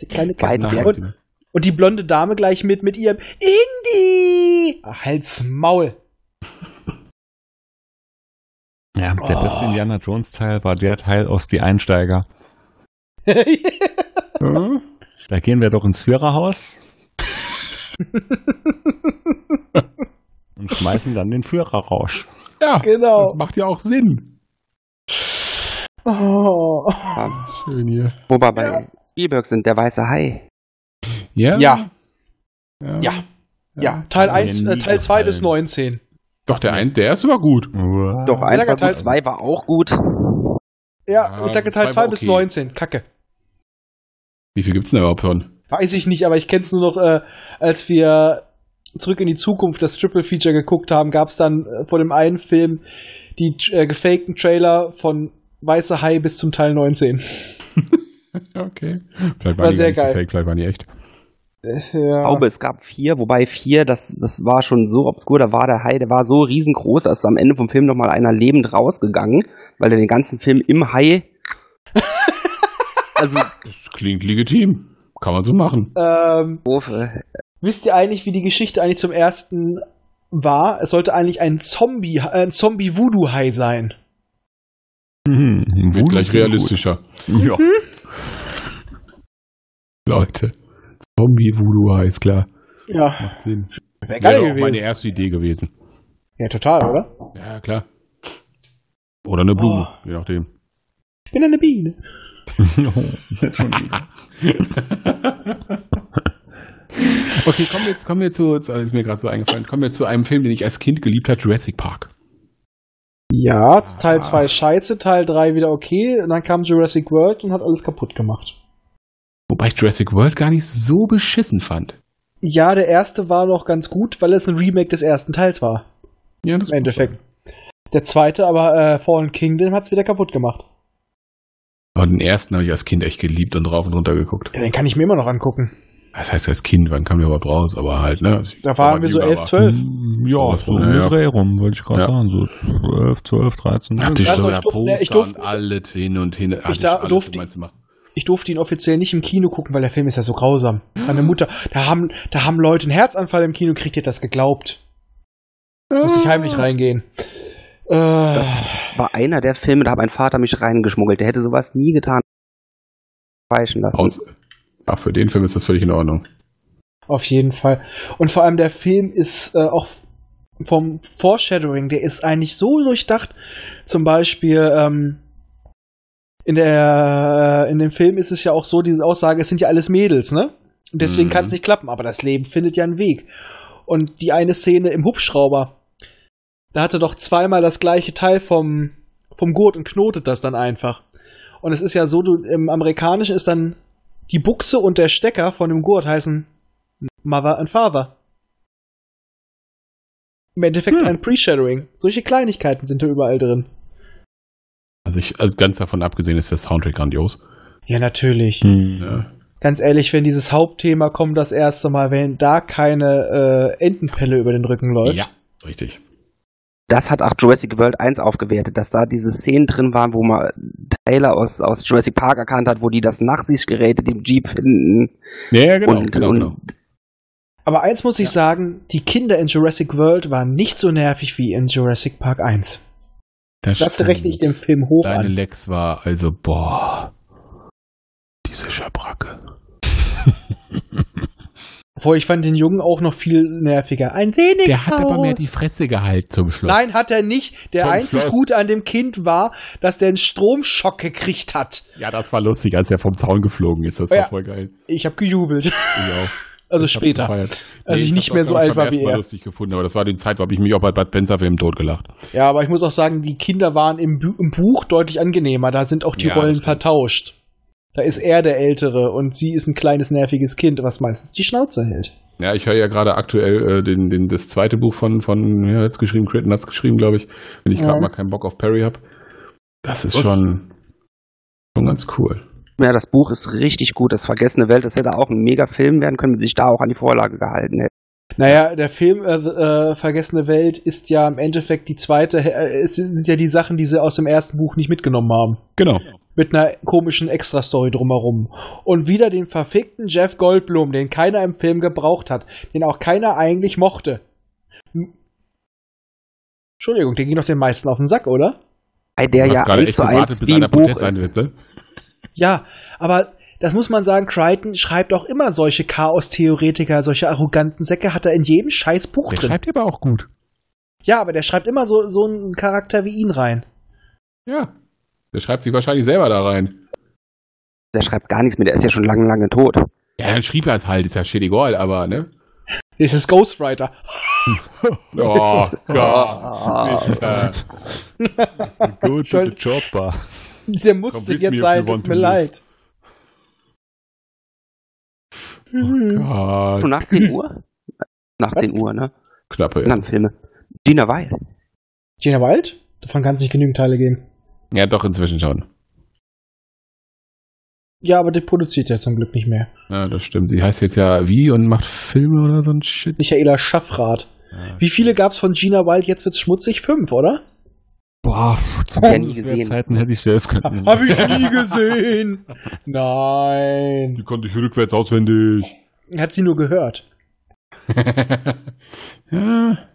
Die kleine Beiden Katze. Werk- und, und die blonde Dame gleich mit, mit ihrem Indy! Ach, halt's Maul. [LAUGHS] Ja, der Oh. beste Indiana Jones Teil war der Teil aus Die Einsteiger. [LAUGHS] Hm? Da gehen wir doch ins Führerhaus [LAUGHS] und schmeißen dann den Führer raus. Ja, Genau. das macht ja auch Sinn. oh. Ja. Schön hier. Wo wir bei Spielberg sind, der weiße Hai. Ja. Ja. Ja. Ja. Ja, Teil Hat mir 1, nie äh, Teil 2 bis gefallen. 19. Doch, der, ein, der ist aber gut. Doch, eins sag ja, war Teil- gut, zwei war auch gut. Ja, Ja, ich sage Teil zwei war 2 bis okay. 19. Kacke. Wie viel gibt's denn da überhaupt von? Weiß ich nicht, aber ich kenn's nur noch, äh, als wir zurück in die Zukunft das Triple Feature geguckt haben, gab's dann äh, vor dem einen Film die äh, gefakten Trailer von Weiße Hai bis zum Teil 19. [LAUGHS] Okay. Vielleicht War waren die sehr geil. gefaked, vielleicht waren die echt. Äh, Ich ja. glaube, es gab vier, wobei vier, das, das war schon so obskur, da war der Hai, der war so riesengroß, da ist am Ende vom Film nochmal einer lebend rausgegangen, weil er den ganzen Film im Hai. [LAUGHS] also, Das klingt legitim. Kann man so machen. Ähm, äh, wisst ihr eigentlich, wie die Geschichte eigentlich zum ersten war? Es sollte eigentlich ein Zombie, äh, ein Zombie-Voodoo-Hai sein. Mhm. Wird gleich realistischer. Ja. Leute. Zombie Voodoo heißt klar. Ja, Macht Sinn. wäre Wäre geil auch gewesen. meine erste Idee gewesen. Ja, total, oder? Ja, klar. Oder eine Blume, Oh. je nachdem. Ich bin eine Biene. [LAUGHS] [LAUGHS] okay, kommen wir jetzt, kommen wir zu, das ist mir gerade so eingefallen, kommen wir zu einem Film, den ich als Kind geliebt habe, Jurassic Park. Ja, Teil 2 scheiße, Teil 3 wieder okay, und dann kam Jurassic World und hat alles kaputt gemacht. Wobei ich Jurassic World gar nicht so beschissen fand. Ja, der erste war noch ganz gut, weil es ein Remake des ersten Teils war. Ja, das Im Endeffekt. Der zweite, aber äh, Fallen Kingdom hat's wieder kaputt gemacht. Aber den ersten habe ich als Kind echt geliebt und rauf und runter geguckt. Ja, den kann ich mir immer noch angucken. Das heißt als Kind, wann kam der überhaupt raus? Aber halt, ne? ich Da waren wir so jünger 11, war. 12. Ja, Was so um den ja. Dreh rum, wollte ich gerade Ja. sagen. So 12, 12, 13. Hatte ich sogar ich durfte- Poster ich durfte- und alles hin und hin. Hatte da- alles, durfte-. Ich durfte ihn offiziell nicht im Kino gucken, weil der Film ist ja so grausam. Meine Mutter, da haben, da haben Leute einen Herzanfall im Kino gekriegt, die hat das geglaubt. Muss ich heimlich reingehen. Äh, War einer der Filme, da hat mein Vater mich reingeschmuggelt. Der hätte sowas nie getan. Weichen lassen. Aus. Ach, für den Film ist das völlig in Ordnung. auf jeden Fall. Und vor allem der Film ist äh, auch vom Foreshadowing, der ist eigentlich so durchdacht. Zum Beispiel ähm, in der in dem Film ist es ja auch so, diese Aussage, es sind ja alles Mädels, ne? Und deswegen Mhm. kann es nicht klappen, aber das Leben findet ja einen Weg. Und die eine Szene im Hubschrauber, da hatte doch zweimal das gleiche Teil vom, vom Gurt und knotet das dann einfach. Und es ist ja so, du, im Amerikanischen ist dann die Buchse und der Stecker von dem Gurt heißen Mother and Father. Im Endeffekt Hm. ein Pre-Shadowing. Solche Kleinigkeiten sind da überall drin. Also ich, also ganz davon abgesehen ist der Soundtrack grandios. Ja, natürlich. Hm. Ja. Ganz ehrlich, wenn dieses Hauptthema kommt das erste Mal, wenn da keine äh, Entenpelle über den Rücken läuft. ja, richtig. Das hat auch Jurassic World 1 aufgewertet, dass da diese Szenen drin waren, wo man Taylor aus, aus Jurassic Park erkannt hat, wo die das Nachsichtgerät im Jeep finden. Ja, ja genau, und, genau, und genau. Aber eins muss ich sagen, die Kinder in Jurassic World waren nicht so nervig wie in Jurassic Park 1. Das stimmt. rechne ich dem Film hoch Deine an. Lex war also, boah, diese Schabracke. Obwohl, ich fand den Jungen auch noch viel nerviger. Ein Phoenix Der hat aber mehr die Fresse gehalten zum Schluss. Nein, hat er nicht. Der Zum einzig Schluss. Gute an dem Kind war, dass der einen Stromschock gekriegt hat. Ja, das war lustig, als er vom Zaun geflogen ist. Das war Ja. voll geil. Ich habe gejubelt. Ich auch. [LAUGHS] Also Ich später. gefeiert. Als ich hab's nicht mehr so ich, alt war wie er. lustig gefunden, aber das war die Zeit, wo habe ich mich auch bei Bud Spencer Film totgelacht. Ja, aber ich muss auch sagen, die Kinder waren im, Bu im Buch deutlich angenehmer. Da sind auch die Ja, Rollen vertauscht. Da ist er der Ältere und sie ist ein kleines nerviges Kind, was meistens die Schnauze hält. Ja, ich höre ja gerade aktuell äh, den, den, das zweite Buch von, von ja, hat's geschrieben, Creighton hat's geschrieben, glaube ich, wenn ich gerade Ja. mal keinen Bock auf Perry habe. Das ist schon, schon ganz cool. ja, das Buch ist richtig gut. Das Vergessene Welt, das hätte auch ein mega Film werden können, wenn sich da auch an die Vorlage gehalten hätte. Naja, der Film äh, äh, Vergessene Welt ist ja im Endeffekt die zweite, äh, es sind ja die Sachen, die sie aus dem ersten Buch nicht mitgenommen haben. Genau. Mit einer komischen Extra-Story drumherum. Und wieder den verfickten Jeff Goldblum, den keiner im Film gebraucht hat, den auch keiner eigentlich mochte. Entschuldigung, der ging doch den meisten auf den Sack, oder? Bei der Du hast ja gerade 1 echt zu 1 gewartet, bis wie einer im Buch ist. wird, ne? Ja, aber das muss man sagen, Crichton schreibt auch immer solche Chaos-Theoretiker, solche arroganten Säcke hat er in jedem scheiß Buch Der drin. schreibt aber auch gut. Ja, aber der schreibt immer so, so einen Charakter wie ihn rein. Ja. Der schreibt sich wahrscheinlich selber da rein. Der schreibt gar nichts mehr, der ist ja schon lange, lange tot. Ja, dann schrieb er es halt, ist ja shit egal, aber, ne? Das ist Ghostwriter. [LAUGHS] Oh, Gott. Go to the chopper. Der musste jetzt sein, tut mir leid. Mhm. Gott. Schon nach 10 Uhr? Nach 10 Uhr, ne? Knappe, ja. Dann Filme. Gina Weil. Gina Wild? Davon kann es nicht genügend Teile geben. Ja, doch, inzwischen schon. Ja, aber der produziert ja zum Glück nicht mehr. Ja, das stimmt. Sie heißt jetzt ja wie und macht Filme oder so ein Shit. Michaela Schaffrath. Wie viele gab's von Gina Wild? Jetzt wird's schmutzig? Fünf, oder? Boah, zu Hab ich nie gesehen. Zeiten hätte ich selbst können. [LAUGHS] Hab ich nie gesehen. Nein. Die konnte ich rückwärts auswendig. Hat sie nur gehört. ja. [LAUGHS]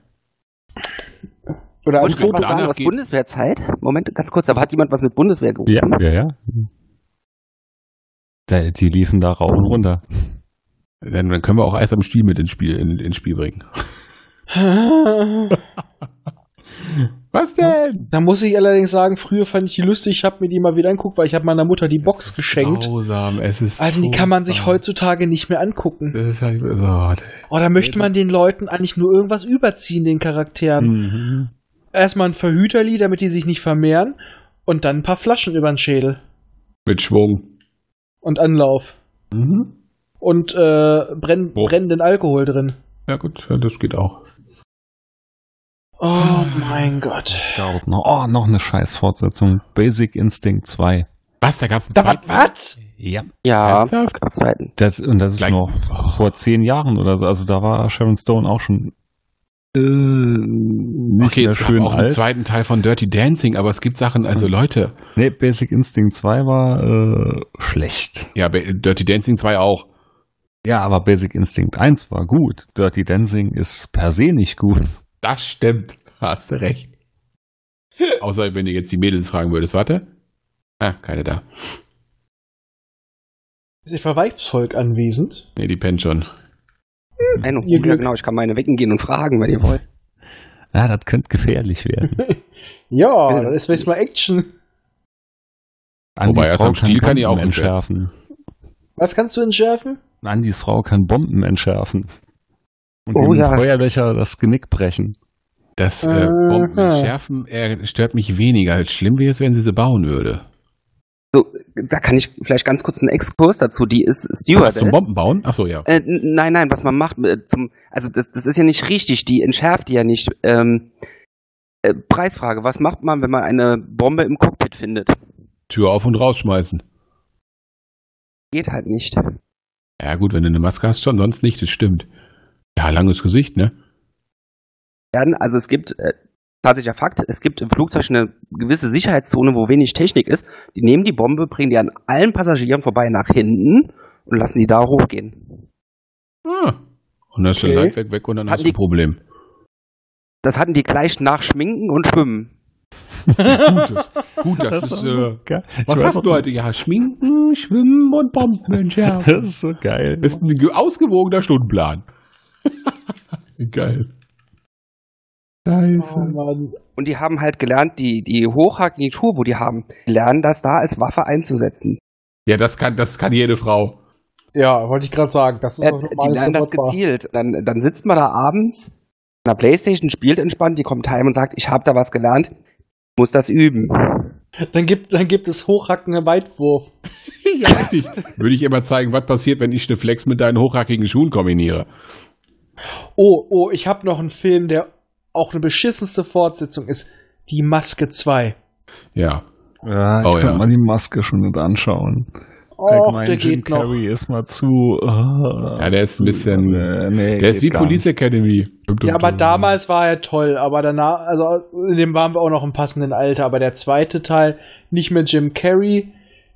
Oder Wollte als ich noch Foto. was sagen aus geht- Bundeswehrzeit? Moment, ganz kurz, aber hat jemand was mit Bundeswehr gerufen? Ja, ja, ja. Da, die liefen da rauf und runter. Dann, dann können wir auch Eis am Stiel mit ins Spiel, in, ins Spiel bringen. [LAUGHS] Was denn? Da muss ich allerdings sagen, früher fand ich die lustig, ich habe mir die mal wieder anguckt, weil ich habe meiner Mutter die Box Es geschenkt. Grausam. Es ist Also die kann man sich heutzutage nicht mehr angucken. Das ist halt, oh, Oh, da möchte man den Leuten eigentlich nur irgendwas überziehen, den Charakteren. Mhm. Erstmal ein Verhüterli, damit die sich nicht vermehren. Und dann ein paar Flaschen über den Schädel. mit Schwung. Und Anlauf. Mhm. Und äh, brenn, brennenden Alkohol drin. Ja gut, das geht auch. Oh mein Gott. Gott, noch, oh, noch eine scheiß Fortsetzung. Basic Instinct 2. Was? Da gab's einen Da, zweiten? was? Ja. Ja, am zweiten. Das, und das ist Gleich- noch vor zehn Jahren oder so. Also da war Sharon Stone auch schon äh, nicht okay, mehr es gab schön auch einen alt. zweiten Teil von Dirty Dancing, aber es gibt Sachen, also Mhm. Leute, Nee, Basic Instinct 2 war äh, schlecht. ja, Dirty Dancing 2 auch. Ja, aber Basic Instinct 1 war gut. Dirty Dancing ist per se nicht gut. Das stimmt. Hast du recht. [LAUGHS] Außer wenn du jetzt die Mädels fragen würdest. Warte. Ah, keine da. Ist etwa Weibsvolk anwesend? Nee, die pennt schon. Nein, Ihr ja, Glück. genau, ich kann meine wecken gehen und fragen, wenn ihr [LAUGHS] wollt. Ja, das könnte gefährlich werden. [LAUGHS] Ja, Ja, dann ist jetzt mal Action. Wobei, erst Frau am Stiel kann die auch Bomben entschärfen. Was kannst du entschärfen? Andis Frau kann Bomben entschärfen. Und Oh dem ja. Feuerlöcher das Genick brechen. Das äh, Aha. Bombenschärfen äh, stört mich weniger. Schlimm wäre es, wenn sie sie bauen würde. So, da kann ich vielleicht ganz kurz einen Exkurs dazu. Die ist Was Stewardess. zum Bomben bauen? Achso, ja. Äh, nein, nein, was man macht, äh, zum, also das, das ist ja nicht richtig, die entschärft die ja nicht. Ähm, äh, Preisfrage, was macht man, wenn man eine Bombe im Cockpit findet? Tür auf und rausschmeißen. Geht halt nicht. Ja gut, wenn du eine Maske hast, schon, sonst nicht, das stimmt. Ja, langes Gesicht, ne? Werden, also es gibt, äh, tatsächlicher Fakt, es gibt im Flugzeug eine gewisse Sicherheitszone, wo wenig Technik ist. Die nehmen die Bombe, bringen die an allen Passagieren vorbei nach hinten und lassen die da hochgehen. Ah. Und dann ist der Okay. Leitwerk weg und dann Hatten hast du ein Problem. Das hatten die gleich nach Schminken und Schwimmen. Gutes. Gut, das, ist. Äh, geil. Ich was weiß hast du heute? Ja, Schminken, Schwimmen und Bomben entschärfen. [LAUGHS] Das ist so geil. Das ist ein ge- ausgewogener Stundenplan. [LAUGHS] Geil. Scheiße. Oh Mann. Und die haben halt gelernt, die, die hochhackigen Schuhe, wo die haben, lernen das da als Waffe einzusetzen. Ja, das kann, das kann jede Frau. Ja, wollte ich gerade sagen. Das ist Äh, doch die lernen das gezielt. Dann, dann sitzt man da abends an der Playstation, spielt entspannt, die kommt heim und sagt, ich habe da was gelernt, muss das üben. Dann gibt, dann gibt es hochhackende Weitwurf. [LAUGHS] ja, richtig. Würde ich immer zeigen, was passiert, wenn ich eine Flex mit deinen hochhackigen Schuhen kombiniere. Oh, oh, ich habe noch einen Film, der auch eine beschissenste Fortsetzung ist. Die Maske 2. Ja. Ja, ich Oh, könnte ja. mal die Maske schon nicht anschauen. Oh, mein der Jim geht noch. Carrey ist mal zu. uh, Ja, der ist ein bisschen- Nee, nee, Der ist wie Police Academy. Ja, aber damals war er toll, aber danach, also in dem waren wir auch noch im passenden Alter, aber der zweite Teil, nicht mehr Jim Carrey,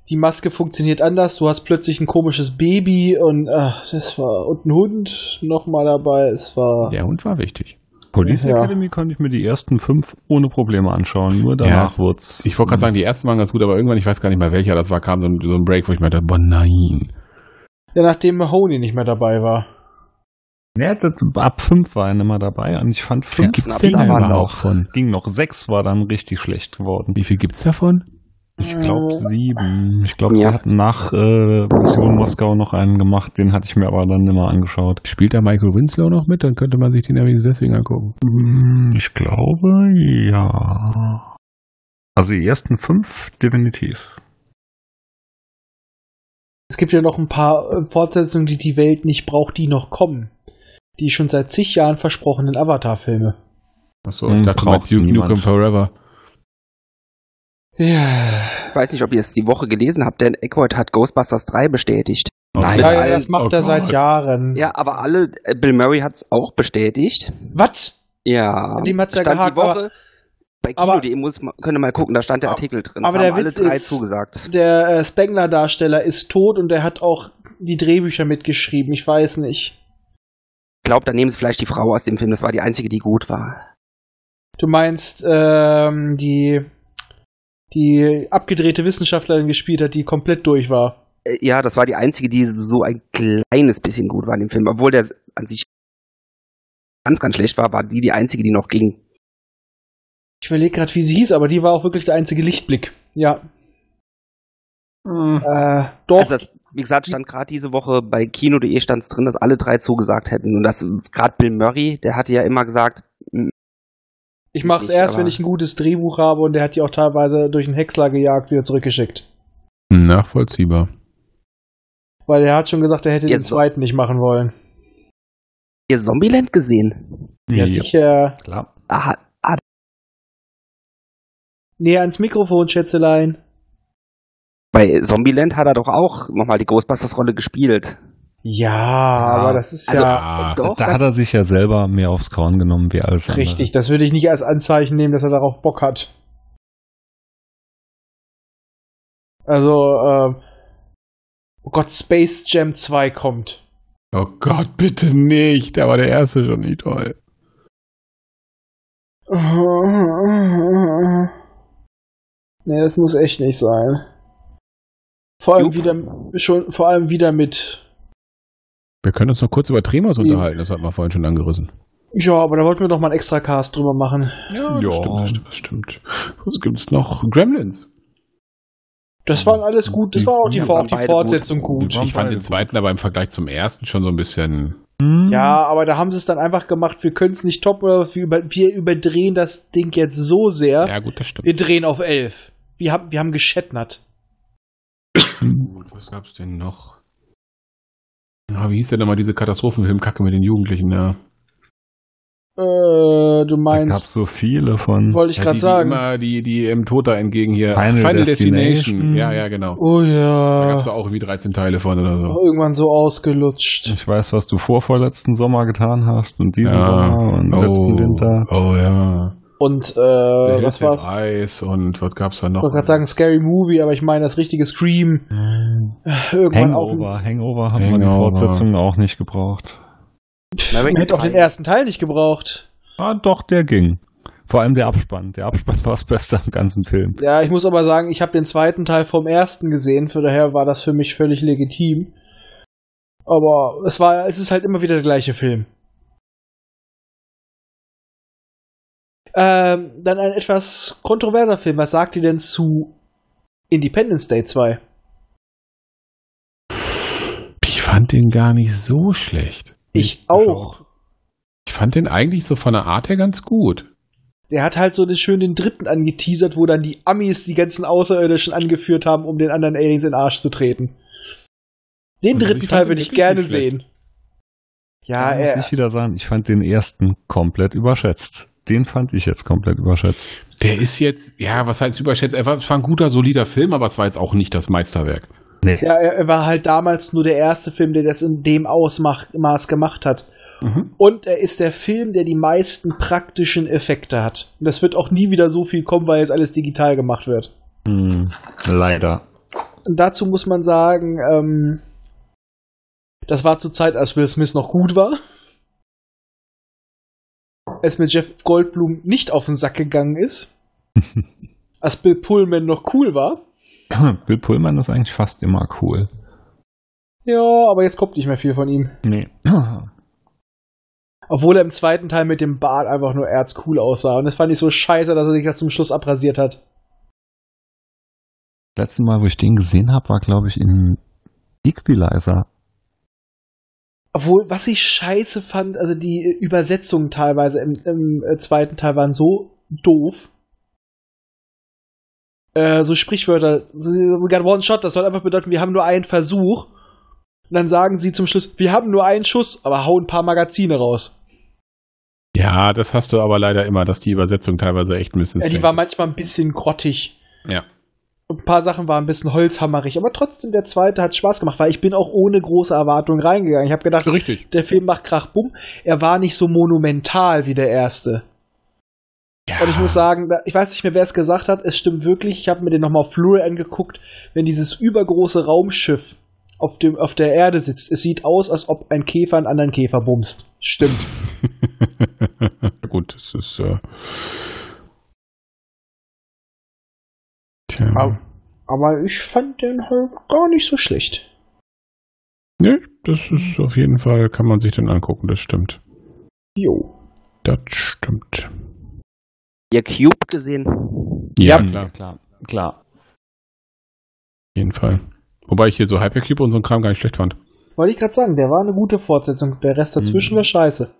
die Maske funktioniert anders, du hast plötzlich ein komisches Baby und ach, das war, und ein Hund nochmal dabei, es war, Der Hund war wichtig. Police Ja. Academy konnte ich mir die ersten fünf ohne Probleme anschauen. Nur Ja, danach wurd's. Ich wollte gerade sagen, die ersten waren ganz gut, aber irgendwann, ich weiß gar nicht mehr welcher das war, kam so ein, so ein Break, wo ich mir dachte, boah, nein. ja, nachdem Mahoney nicht mehr dabei war. Ja, das, ab fünf war er nicht mehr dabei und ich fand fünf gibt's ging denn noch, überhaupt von? ging noch. Sechs war dann richtig schlecht geworden. Wie viel gibt's davon? Ich glaube sieben. Ich glaube, sie Ja. hatten nach äh, Mission Moskau noch einen gemacht, den hatte ich mir aber dann mehr angeschaut. Spielt da Michael Winslow noch mit? Dann könnte man sich den ja wenigstens deswegen angucken. Hm, Ich glaube, ja. Also die ersten fünf definitiv. Es gibt ja noch ein paar äh, Fortsetzungen, die die Welt nicht braucht, die noch kommen. Die schon seit zig Jahren versprochenen Avatar-Filme. Achso, Hm, ich dachte, Duke niemand. Nukem Forever. Ja. Ich weiß nicht, ob ihr es die Woche gelesen habt, denn Aykroyd hat Ghostbusters 3 bestätigt. Nein. Ja, allen- das macht oh er seit Gott. Jahren. Ja, aber alle, äh, Bill Murray hat es auch bestätigt. Was? Ja. Dem hat's ja stand gehakt, die Woche. Bei aber- Kino.de muss man, könnt ihr mal gucken, da stand der Artikel drin. aber der haben alle Witz drei ist- zugesagt. Der äh, Spengler-Darsteller ist tot und der hat auch die Drehbücher mitgeschrieben. Ich weiß nicht. Ich glaube, da nehmen sie vielleicht die Frau aus dem Film. Das war die einzige, die gut war. Du meinst, ähm, die, die abgedrehte Wissenschaftlerin gespielt hat, die komplett durch war. Äh, Ja, das war die einzige, die so ein kleines bisschen gut war in dem Film. Obwohl der an sich ganz, ganz schlecht war, war die die einzige, die noch ging. Ich überlege gerade, wie sie hieß, aber die war auch wirklich der einzige Lichtblick. Ja. Äh, doch. Also das, wie gesagt, stand gerade diese Woche bei Kino.de stand es drin, dass alle drei zugesagt hätten. Und das gerade Bill Murray, der hatte ja immer gesagt, ich mach's erst, wenn ich ein gutes Drehbuch habe und der hat die auch teilweise durch einen Häcksler gejagt, wieder zurückgeschickt. Nachvollziehbar. Weil er hat schon gesagt, er hätte Ja, den so- zweiten nicht machen wollen. ihr Zombieland gesehen? Ja, sicher. klar. Ah, ah, Näher ans Mikrofon, Schätzelein. bei Zombieland hat er doch auch nochmal die Ghostbusters-Rolle gespielt. Ja, aber das ist Also, ja Ah, doch, da das- hat er sich ja selber mehr aufs Korn genommen wie alles andere. richtig. Das würde ich nicht als Anzeichen nehmen, dass er darauf Bock hat. Also, ähm, oh Gott, Space Jam 2 kommt. Oh Gott, bitte nicht. Da war der erste schon nicht toll. Nee, das muss echt nicht sein. Vor allem Jupp. wieder schon, vor allem wieder mit. Wir können uns noch kurz über Tremors Ja. unterhalten, das hat man vorhin schon angerissen. Ja, aber da wollten wir doch mal einen extra Cast drüber machen. Ja, Ja. das stimmt, das stimmt, das stimmt. Was gibt's noch? Gremlins. Das waren alles gut, das Die- war auch die, waren die Fortsetzung gut. gut. Ich fand den zweiten aber im Vergleich zum ersten schon so ein bisschen. Hm? Ja, aber da haben sie es dann einfach gemacht, wir können es nicht toppen, aber wir, über, wir überdrehen das Ding jetzt so sehr. Ja, gut, das stimmt. Wir drehen auf 11. Wir haben, wir haben geschättnert. Gut, was gab's denn noch? Ja, wie hieß denn nochmal diese Katastrophenfilmkacke mit den Jugendlichen, ja? Äh, du Da meinst, gab's so viele von. wollte ich ja, gerade sagen. Die immer die, die im Tod da entgegen hier. Final Destination. Ja, ja, genau. oh Da ja. gab's da auch irgendwie 13 Teile von oder so. Irgendwann so ausgelutscht. Ich weiß, was du vorvorletzten Sommer getan hast und diesen Ja. Sommer und letzten Winter. Oh ja. Und äh, Der was war's? Eyes und was gab's da Ich noch? wollte gerade sagen Scary Movie, aber ich meine das richtige Scream. Irgendwann auch. Hangover, Hangover haben wir die Hangover. Fortsetzung auch nicht gebraucht. Man hätte auch den ersten Teil nicht gebraucht. Ah, doch, der ging. Vor allem der Abspann. Der Abspann [LAUGHS] war das Beste am ganzen Film. Ja, ich muss aber sagen, ich habe den zweiten Teil vom ersten gesehen, von daher war das für mich völlig legitim. Aber es war, es ist halt immer wieder der gleiche Film. Ähm, dann ein etwas kontroverser Film. Was sagt ihr denn zu Independence Day 2? Ich fand den gar nicht so schlecht. Ich auch. Ich fand den eigentlich so von der Art her ganz gut. Der hat halt so den schön den dritten angeteasert, wo dann die Amis die ganzen Außerirdischen angeführt haben, um den anderen Aliens in den Arsch zu treten. Den Also dritten Teil würde ich gerne sehen. Ja, da muss er, ich wieder sagen, ich fand den ersten komplett überschätzt. Den fand ich jetzt komplett überschätzt. Der ist jetzt, ja, was heißt überschätzt? Er war ein guter, solider Film, aber es war jetzt auch nicht das Meisterwerk. Nee. ja, er war halt damals nur der erste Film, der das in dem Ausmaß Maß gemacht hat. Und er ist der Film, der die meisten praktischen Effekte hat. Und das wird auch nie wieder so viel kommen, weil jetzt alles digital gemacht wird. Hm, leider. Und dazu muss man sagen, ähm, das war zur Zeit, als Will Smith noch gut war. Es mit Jeff Goldblum nicht auf den Sack gegangen ist. [LAUGHS] als Bill Pullman noch cool war. Bill Pullman ist eigentlich fast immer cool. Ja, aber jetzt kommt nicht mehr viel von ihm. Nee. [CLEARS THROAT] Obwohl er im zweiten Teil mit dem Bart einfach nur erzcool aussah. Und das fand ich so scheiße, dass er sich das zum Schluss abrasiert hat. Letztes Mal, wo ich den gesehen habe, war, glaube ich, in Equalizer. Obwohl, was ich scheiße fand, also die Übersetzungen teilweise im, im äh, zweiten Teil waren so doof. Äh, so Sprichwörter, so, we got one shot, das soll einfach bedeuten, wir haben nur einen Versuch. Und dann sagen sie zum Schluss, wir haben nur einen Schuss, aber hauen ein paar Magazine raus. Ja, das hast du aber leider immer, dass die Übersetzung teilweise echt ein bisschen Ja, die war ist. manchmal ein bisschen grottig. Ja. Ein paar Sachen waren ein bisschen holzhammerig, aber trotzdem der zweite hat Spaß gemacht, weil ich bin auch ohne große Erwartungen reingegangen. Ich habe gedacht, Richtig. der Film macht Krach Bumm. Er war nicht so monumental wie der erste. Ja. Und ich muss sagen, ich weiß nicht mehr, wer es gesagt hat, es stimmt wirklich, ich habe mir den nochmal auf Blu-ray angeguckt, wenn dieses übergroße Raumschiff auf, dem, auf der Erde sitzt, es sieht aus, als ob ein Käfer einen anderen Käfer bumst. Stimmt. [LAUGHS] Gut, das ist. Äh, tja. Aber, aber ich fand den halt gar nicht so schlecht. Ne, das ist auf jeden Fall, kann man sich den angucken, das stimmt. Jo. Das stimmt. Ihr Cube gesehen? Ja, Hm, klar, klar. Klar. auf jeden Fall. Wobei ich hier so Hypercube und so einen Kram gar nicht schlecht fand. Wollte ich gerade sagen, der war eine gute Fortsetzung. Der Rest dazwischen Mhm. war scheiße.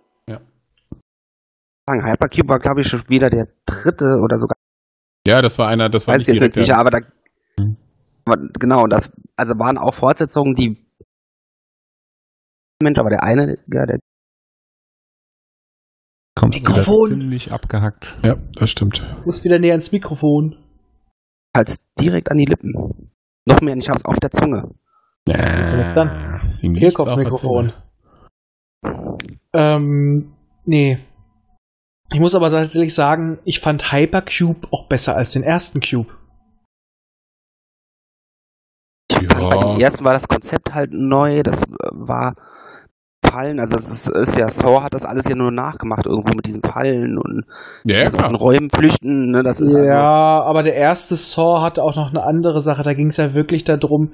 Sagen, Hypercube war, glaube ich, schon wieder der dritte oder sogar, Ja, das war einer, das war weiß ich jetzt nicht der- sicher, aber da, Mhm. genau, das, also waren auch Fortsetzungen, die, Mensch, aber der eine, ja, der, Kommst du wieder Mikrofon. ziemlich abgehackt. Ja, das stimmt. Muss wieder näher ins Mikrofon. halt direkt an die Lippen. Noch mehr, ich hab's auf der Zunge. jetzt dann? Auch Kehlkopfmikrofon. erzählt. Ähm, nee. Ich muss aber tatsächlich sagen, ich fand Hypercube auch besser als den ersten Cube. Bei Ja, dem ersten war das Konzept halt neu, das äh, war Fallen, also es ist, ist ja, Saw hat das alles ja nur nachgemacht, irgendwo mit diesen Fallen und Ja, also aus den. Räumen flüchten, ne, das ist ja, also, aber der erste Saw hatte auch noch eine andere Sache. Da ging es ja wirklich darum,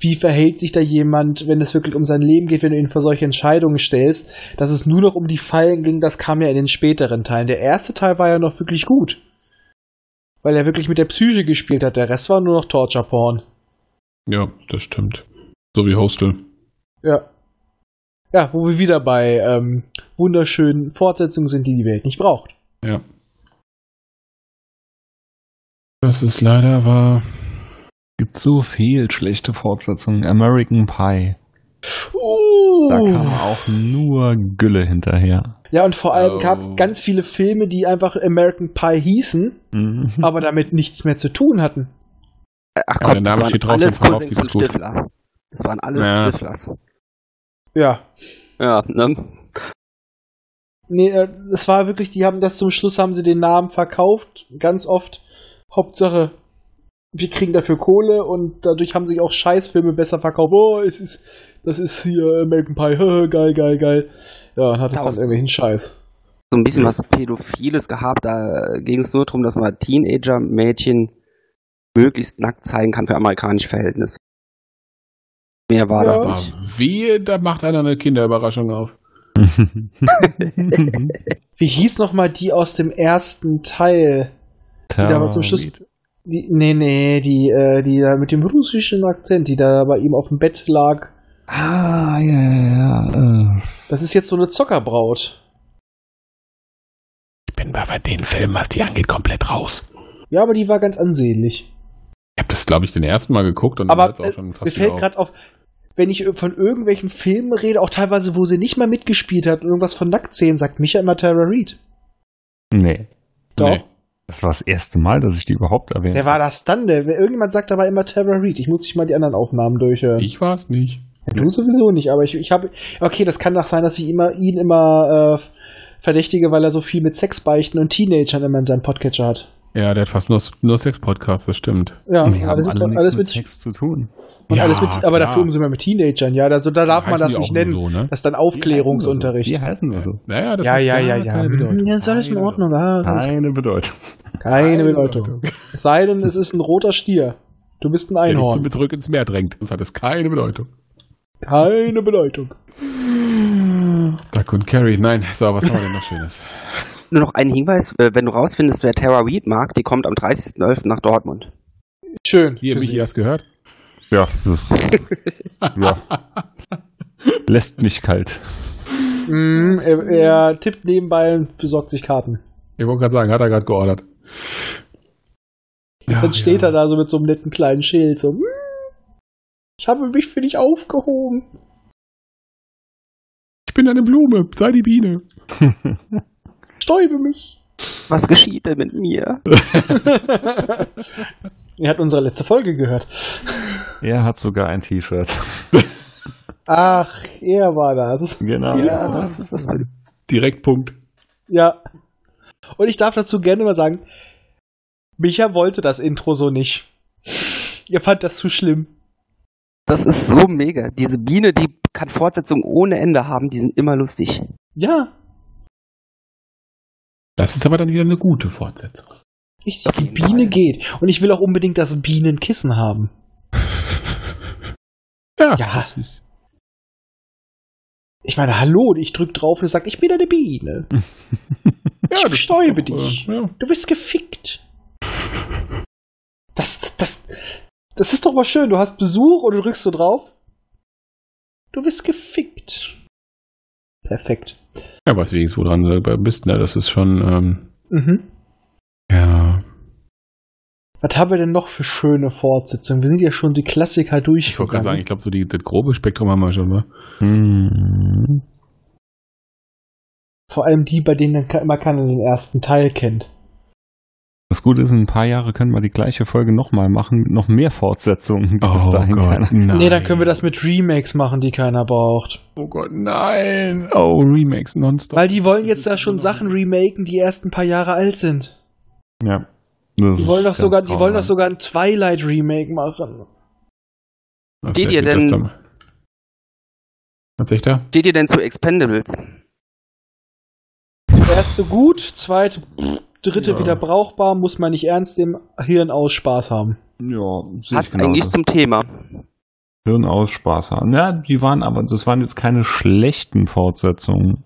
wie verhält sich da jemand, wenn es wirklich um sein Leben geht, wenn du ihn vor solche Entscheidungen stellst. Dass es nur noch um die Fallen ging, das kam ja in den späteren Teilen. Der erste Teil war ja noch wirklich gut. Weil er wirklich mit der Psyche gespielt hat. Der Rest war nur noch Torture Porn. Ja, das stimmt. So wie Hostel. Ja. Ja, wo wir wieder bei ähm, wunderschönen Fortsetzungen sind, die die Welt nicht braucht. Ja. Das ist leider wahr. Gibt so viel schlechte Fortsetzungen. American Pie. Uh. Da kam auch nur Gülle hinterher. Ja, und vor allem Oh. gab ganz viele Filme, die einfach American Pie hießen, Mhm. aber damit nichts mehr zu tun hatten. ach Ja, komm, der Name das steht drauf, alles Cousins von das gut. Stifler. Das waren alles Ja. Stiflers. Ja. Ja, ne? Nee, äh, es war wirklich, die haben das zum Schluss, haben sie den Namen verkauft, ganz oft. Hauptsache, wir kriegen dafür Kohle und dadurch haben sich auch Scheißfilme besser verkauft. Oh, es ist, das ist hier American Pie, [LAUGHS] geil, geil, geil. Ja, und hat es dann irgendwelchen Scheiß. So ein bisschen was Pädophiles gehabt. Da ging es nur darum, dass man Teenager-Mädchen möglichst nackt zeigen kann für amerikanische Verhältnisse. Mehr war Ja. das Aber nicht. wehe, da macht einer eine Kinderüberraschung auf. [LAUGHS] Wie hieß nochmal die aus dem ersten Teil? Die da zum Schluss. Die, nee, nee, die, äh, die da mit dem russischen Akzent, die da bei ihm auf dem Bett lag. Ah, ja, ja, ja. Äh, Das ist jetzt so eine Zockerbraut. Ich bin bei den Filmen, was die angeht, komplett raus. Ja, aber die war ganz ansehnlich. Ich habe das, glaube ich, den ersten Mal geguckt und dann Aber auch äh, schon mir fast fällt wieder auf. gerade auf, wenn ich von irgendwelchen Filmen rede, auch teilweise, wo sie nicht mal mitgespielt hat und irgendwas von Nacktszenen, sagt Micha immer Tara Reid. nee. Doch. Nee. Das war das erste Mal, dass ich die überhaupt erwähnt Wer war das dann? Der, irgendjemand sagt aber immer Tara Reid. Ich muss sich mal die anderen Aufnahmen durchhören. Ich war es nicht. Du sowieso nicht, aber ich, ich habe. Okay, das kann doch sein, dass ich immer ihn immer äh, verdächtige, weil er so viel mit Sexbeichten und Teenagern immer in seinem Podcatcher hat. Ja, der hat fast nur, nur Sex-Podcasts, das stimmt. Ja, Die haben alles, alle mit, nichts alles mit mit, Sex zu tun. und Ja, alles mit, aber klar. dafür umso mehr mit Teenagern, ja. Also, da darf man das nicht nennen. So, ne? Das ist dann Aufklärungsunterricht. Die heißen nur so. Naja, das Ja, ja, ja, ja. Keine Bedeutung. Ja, ist alles in Keine Ordnung. Ja, alles Keine Bedeutung. Keine Bedeutung. Es sei denn, es ist ein roter Stier. Du bist ein Der Einhorn. mit zurück ins Meer drängt. Das hat es keine Bedeutung. Keine Bedeutung. Duck und Carrie, nein. So, was haben wir denn noch Schönes? Nur noch ein Hinweis, äh, wenn du rausfindest, wer Tara Reid mag, die kommt am 30.11. nach Dortmund. Schön. Hier, für Michi, Sie. hast gehört? Ja. [LAUGHS] ja. Lässt mich kalt. Mm, er, er tippt nebenbei und besorgt sich Karten. Ich wollte gerade sagen, hat er gerade geordert. Ja, Dann steht ja. er da so mit so einem netten kleinen Schild, so, "Mm, ich habe mich für dich aufgehoben. Ich bin eine Blume, sei die Biene. [LAUGHS] Stäube mich. Was geschieht denn mit mir? [LAUGHS] er hat unsere letzte Folge gehört. er hat sogar ein T-Shirt. Ach, er war das. Genau. Ja. das ist das. Direktpunkt. Ja. Und ich darf dazu gerne mal sagen, Micha wollte das Intro so nicht. Ihr fand das zu schlimm. Das ist so mega. Diese Biene, die kann Fortsetzungen ohne Ende haben, die sind immer lustig. Ja. Das ist aber dann wieder eine gute Fortsetzung. Ich, Auf die Biene geht. Und ich will auch unbedingt das Bienenkissen haben. [LAUGHS] Ja, Ja. das ist. Ich meine, hallo, ich drück drauf und sagt, ich bin eine Biene. [LAUGHS] Ja, ich bestäube doch, dich. äh, ja. Du bist gefickt. Das, das, das ist doch mal schön. Du hast Besuch und du drückst so drauf. Du bist gefickt. Perfekt. Ja, weiß wenigstens, woran du bist, ne? Das ist schon, ähm, Mhm. ja. Was haben wir denn noch für schöne Fortsetzungen? Wir sind ja schon die Klassiker durch. Ich wollte gerade sagen, ich glaube, so die, das grobe Spektrum haben wir schon mal. Hm. Vor allem die, bei denen immer keiner den ersten Teil kennt. Das Gute ist, in ein paar Jahre können wir die gleiche Folge nochmal machen mit noch mehr Fortsetzungen. die bis dahin keiner- nein. Nee, dann können wir das mit Remakes machen, die keiner braucht. Oh Gott, nein. Oh, Remakes nonstop. Weil die wollen jetzt da schon Sachen remaken, die erst ein paar Jahre alt sind. Ja. Das Die wollen ist doch sogar, die wollen doch sogar ein Twilight Remake machen. Vielleicht ihr denn- Was sagt er? Steht ihr denn zu Expendables? Erste gut, zweite, dritte Ja. wieder brauchbar, muss man nicht ernst im Hirn aus Spaß haben. Ja, sehe Passt eigentlich zum Thema. Hirn aus Spaß haben. Ja, die waren aber, das waren jetzt keine schlechten Fortsetzungen.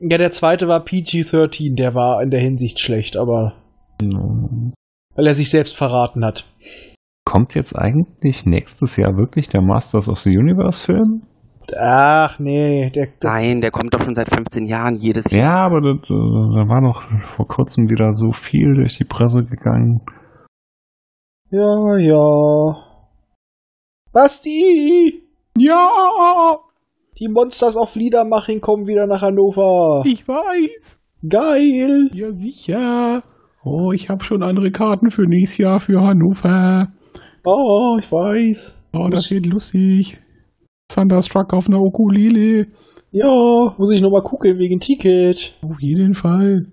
Ja, der zweite war PG-13, der war in der Hinsicht schlecht, aber weil er sich selbst verraten hat. Kommt jetzt eigentlich nächstes Jahr wirklich der Masters of the Universe Film? Ach nee, der Nein, der kommt doch schon seit 15 Jahren jedes Jahr. Ja, aber das, äh, da war doch vor kurzem wieder so viel durch die Presse gegangen. Ja, ja. Basti! Ja, Die Monsters auf Liedermaching kommen wieder nach Hannover. ich weiß. Geil! Ja, sicher. Oh, ich habe schon andere Karten für nächstes Jahr für Hannover. Oh, ich weiß. Oh, das wird lustig. Thunderstruck auf einer Ukulele. Ja, muss ich nochmal gucken wegen Ticket. Auf jeden Fall.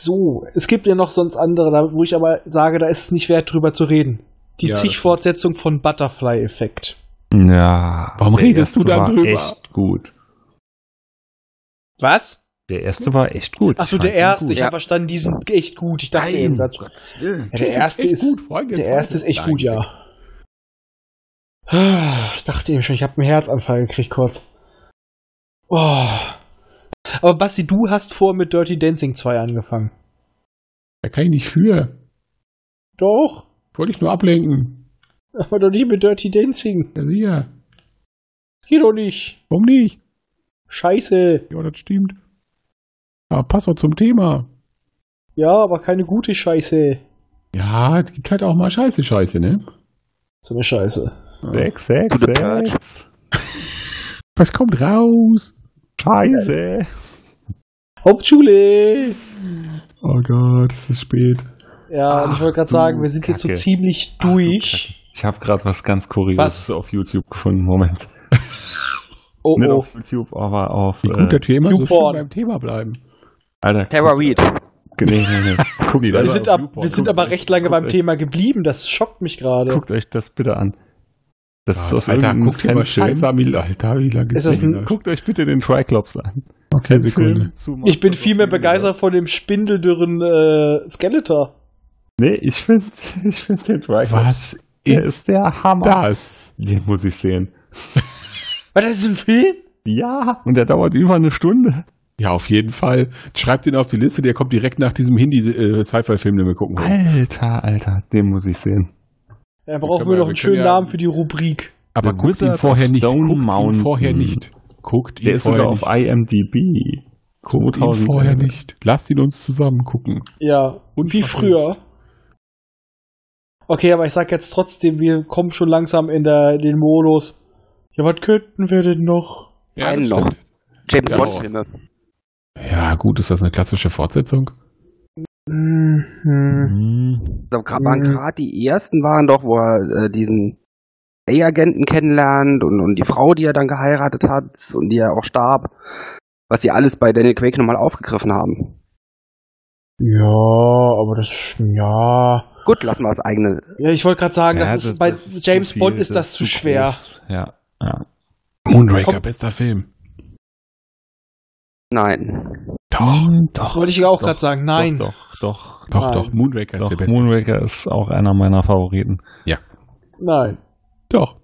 So, es gibt ja noch sonst andere, wo ich aber sage, da ist es nicht wert drüber zu reden. Die Ja, Zig-Fortsetzung von Butterfly-Effekt. Ja. Warum redest du erste da war drüber? echt gut. Was? Der erste war echt gut. Achso, der erste, gut. ich habe verstanden, die sind echt gut. Ich dachte eben, das, Gottes ja, der erste echt ist gut. Der erste ist echt Nein. gut, ja. Ich dachte eben schon, ich habe einen Herzanfall gekriegt kurz. Oh. Aber Basti, du hast vor mit Dirty Dancing 2 angefangen. Da kann ich nicht für. Doch, Wollte ich nur ablenken. aber doch nicht mit Dirty Dancing. Ja, sicher. Geht doch nicht. Warum nicht? Scheiße. Ja, das stimmt. Aber pass doch zum Thema. Ja, aber keine gute Scheiße. Ja, es gibt halt auch mal Scheiße, Scheiße, ne? So eine Scheiße. Sechs, sechs, sechs. [LAUGHS] Was kommt raus? Scheiße. Hauptschule. Oh Gott, es ist spät. Ja, und ich Ach, wollte gerade sagen, wir sind jetzt so Kacke. ziemlich Ach, du durch. Ich habe gerade was ganz Kurioses Was? auf YouTube gefunden. Moment. [LAUGHS] Oh, Nicht oh. auf YouTube, aber auf. Wie gut, dass wir immer so schön beim Thema bleiben. Alter. Tara Reid. Nee, nee, nee. [LAUGHS] Guckt, Wir sind, ab, wir sind aber recht lange beim euch- Thema geblieben. Das schockt mich gerade. guckt euch das bitte an. Das ist aus Alter, irgendeinem guck dir mal. Scheiße Alter, wie lange Ist das ein- Guckt euch bitte den Triclops an. Okay, Sekunde. Ich bin viel mehr begeistert von dem spindeldürren äh, Skeletor. Nee, ich finde [LAUGHS] ich find den Triclops. Was Der ist ist der Hammer. das? Den muss ich sehen. [LAUGHS] Was, das ist ein Film? Ja, und der dauert über eine Stunde. Ja, auf jeden Fall. Schreibt ihn auf die Liste, der kommt direkt nach diesem Hindi-Sci-Fi-Film, den wir gucken wollen. Alter, Alter, den muss ich sehen. Ja, brauchen wir noch einen schönen ja- Namen für die Rubrik. Aber guckt ihn vorher nicht. Stone Guckt ihn vorher nicht. Guckt ihn Der ist vorher sogar nicht. auf IMDb. Guckt ihn vorher nicht. Lasst ihn uns zusammen gucken. Ja, Und wie früher. Okay, aber ich sag jetzt trotzdem, wir kommen schon langsam in der, den Modus. Ja, was könnten wir denn noch? Einen das noch. James Ja. Bond. Ja, gut, ist das eine klassische Fortsetzung? Mhm. Mhm. Also, waren gerade die ersten waren doch, wo er äh, diesen A-Agenten kennenlernt und, und die Frau, die er dann geheiratet hat und die er auch starb, was sie alles bei Daniel Craig nochmal aufgegriffen haben. Ja, aber das, ja. Gut, lassen wir das eigene. Ja, ich wollte gerade sagen, Ja, das ist, bei ist James viel, Bond ist das, zu schwer. groß. Ja, ja. Moonraker, Komm. bester Film. Nein. Doch, Hm, doch. Wollte ich auch doch, gerade sagen, nein. Doch, doch, doch. doch, doch. Moonraker ist doch der beste. Moonraker ist auch einer meiner Favoriten. Nein, Doch.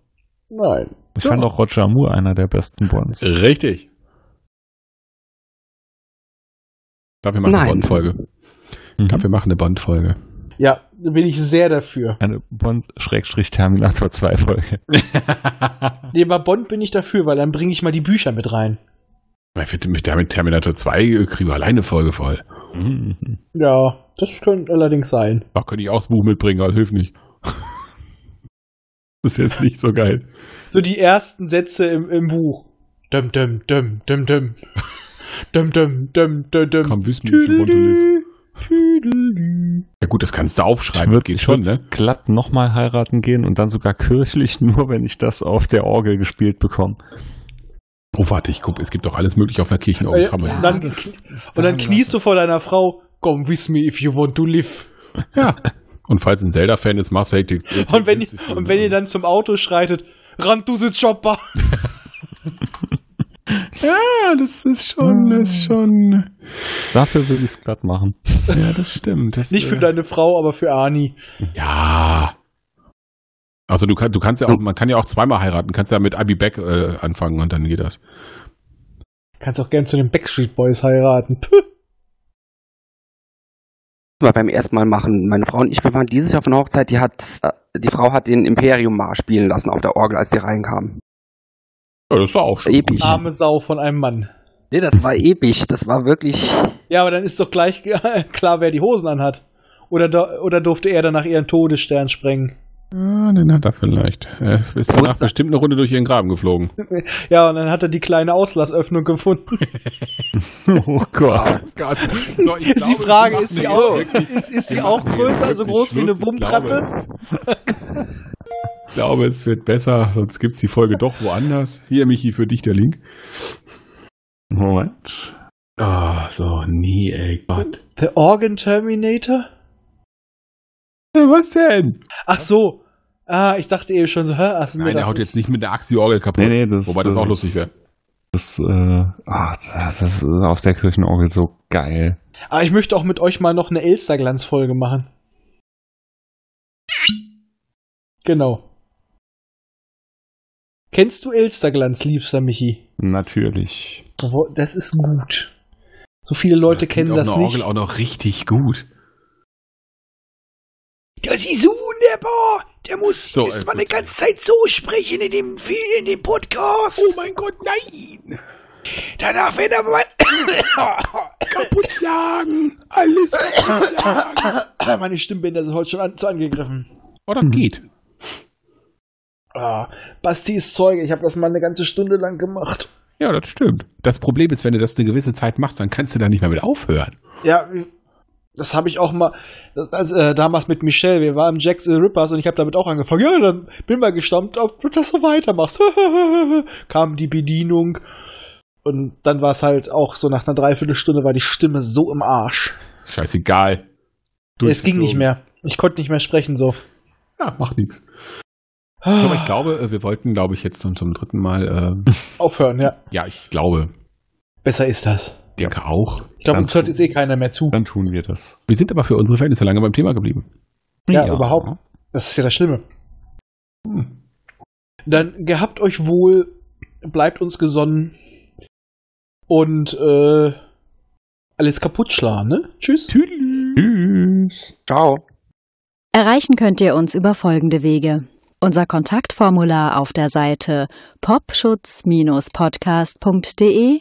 nein. Ich Doch. fand auch Roger Moore einer der besten Bonds. Richtig. Ich glaube, wir machen eine Nein. Bond-Folge. Ich Mhm. glaube, wir machen eine Bond-Folge. Ja, da bin ich sehr dafür. Eine Bond-Terminator 2 Folge. Nee, bei Bond bin ich dafür, weil dann bringe ich mal die Bücher mit rein. Ich finde, mit der- mit Terminator 2 äh, kriegen wir alleine eine Folge voll. Mhm. [LAUGHS] Ja, das könnte allerdings sein. Da könnte ich auch das Buch mitbringen, aber hilft nicht. [LAUGHS] das ist jetzt nicht so geil. So die ersten Sätze im, im Buch. Dum, dum, dum, dum, dum. Dum, dum, dum, dum, dum. Komm, wissen, you want to live. Ja gut, das kannst du Ich aufschreiben. würde Geht schon, ne? glatt nochmal heiraten gehen und dann sogar kirchlich, nur wenn ich das auf der Orgel gespielt bekomme. Oh, warte, ich guck, es gibt doch alles mögliche auf einer Kirchenorgel. Ja, und dann, und dann kniest du vor deiner Frau. Come with me if you want to live. ja. Und falls ein Zelda-Fan ist, machst du halt die, die [LAUGHS] Und wenn, ihr- und wenn ihr dann zum Auto schreitet, run to the chopper. Ja, das ist schon, das ist schon. Dafür will ich es glatt machen. Ja, das stimmt. Das, Nicht für äh, deine Frau, aber für Ani. Ja. Also du, kann, du kannst ja auch, man kann ja auch zweimal heiraten, kannst ja mit Abby Beck äh, anfangen und dann geht das. Kannst auch gern zu den Backstreet Boys heiraten. Puh. Mal beim ersten Mal machen. Meine Frau und ich, wir waren dieses Jahr auf einer Hochzeit, die hat, die Frau hat den Imperium Marsch spielen lassen auf der Orgel, als die reinkam. Ja, das war auch schon. Episch. Arme Sau von einem Mann. Nee, das war episch. Das war wirklich. Ja, aber dann ist doch gleich [LAUGHS] klar, wer die Hosen anhat. Oder, oder durfte er danach ihren Todesstern sprengen? Ja, den hat er vielleicht. Er ist danach Wusste- bestimmt eine Runde durch ihren Graben geflogen. [LAUGHS] Ja, und dann hat er die kleine Auslassöffnung gefunden. [LAUGHS] Oh Gott. Gott. So, Ist die glaube, Frage, wir ist sie auch, ist, ist sie auch größer, so groß wie eine Schluss. Ich glaube, es- [LAUGHS] es wird besser, sonst gibt's die Folge doch woanders. Hier, Michi, für dich der Link. Moment. Ah, so, nee, ey, Gott. The Organ Terminator? Ja, was denn? Ach so. Ah, ich dachte eben schon so, hä? Ach, Nein, das er haut jetzt nicht mit der Axt die Orgel kaputt. Nee, nee, das- Wobei das auch das- lustig wäre. Das, äh, ach, das ist aus der Kirchenorgel so geil. Aber ich möchte auch mit euch mal noch eine Elsterglanz-Folge machen. Genau. Kennst du Elsterglanz, liebster Michi? Natürlich. Das ist gut. So viele Leute Da kennen das auch eine nicht. Orgel auch noch richtig gut. Das ist so wunderbar. Der muss So, man gut. eine ganze Zeit so sprechen in dem, in dem Podcast. Oh mein Gott, nein! Danach wird er mal [COUGHS] kaputt sagen. Alles kaputt sagen. Meine Stimmbänder sind heute schon an, zu angegriffen. Oh, das geht. Ah, Basti ist Zeuge. Ich habe das mal eine ganze Stunde lang gemacht. Ja, das stimmt. Das Problem ist, wenn du das eine gewisse Zeit machst, dann kannst du da nicht mehr mit aufhören. Ja, das habe ich auch mal, als, äh, damals mit Michelle, wir waren im Jack the Rippers und ich habe damit auch angefangen. Ja, dann bin mal gestammt, ob du das so weitermachst. [LAUGHS] Kam die Bedienung und dann war es halt auch so nach einer Dreiviertelstunde war die Stimme so im Arsch. Scheißegal. es ging nicht mehr. Ich konnte nicht mehr sprechen so. Ja, macht nichts. So, aber ich glaube, äh, wir wollten, glaube ich, jetzt zum, zum dritten Mal, äh, Aufhören, ja. ja, ich glaube, Besser ist das. Denke auch. Ich glaube, uns hört jetzt eh keiner mehr zu. Dann tun wir das. Wir sind aber für unsere Verhältnisse lange beim Thema geblieben. Ja, überhaupt. Das ist ja das Schlimme. Dann gehabt euch wohl, bleibt uns gesonnen und äh, alles kaputt schlagen, ne? Tschüss. Tschüss. Ciao. Erreichen könnt ihr uns über folgende Wege. Unser Kontaktformular auf der Seite popschutz-podcast.de,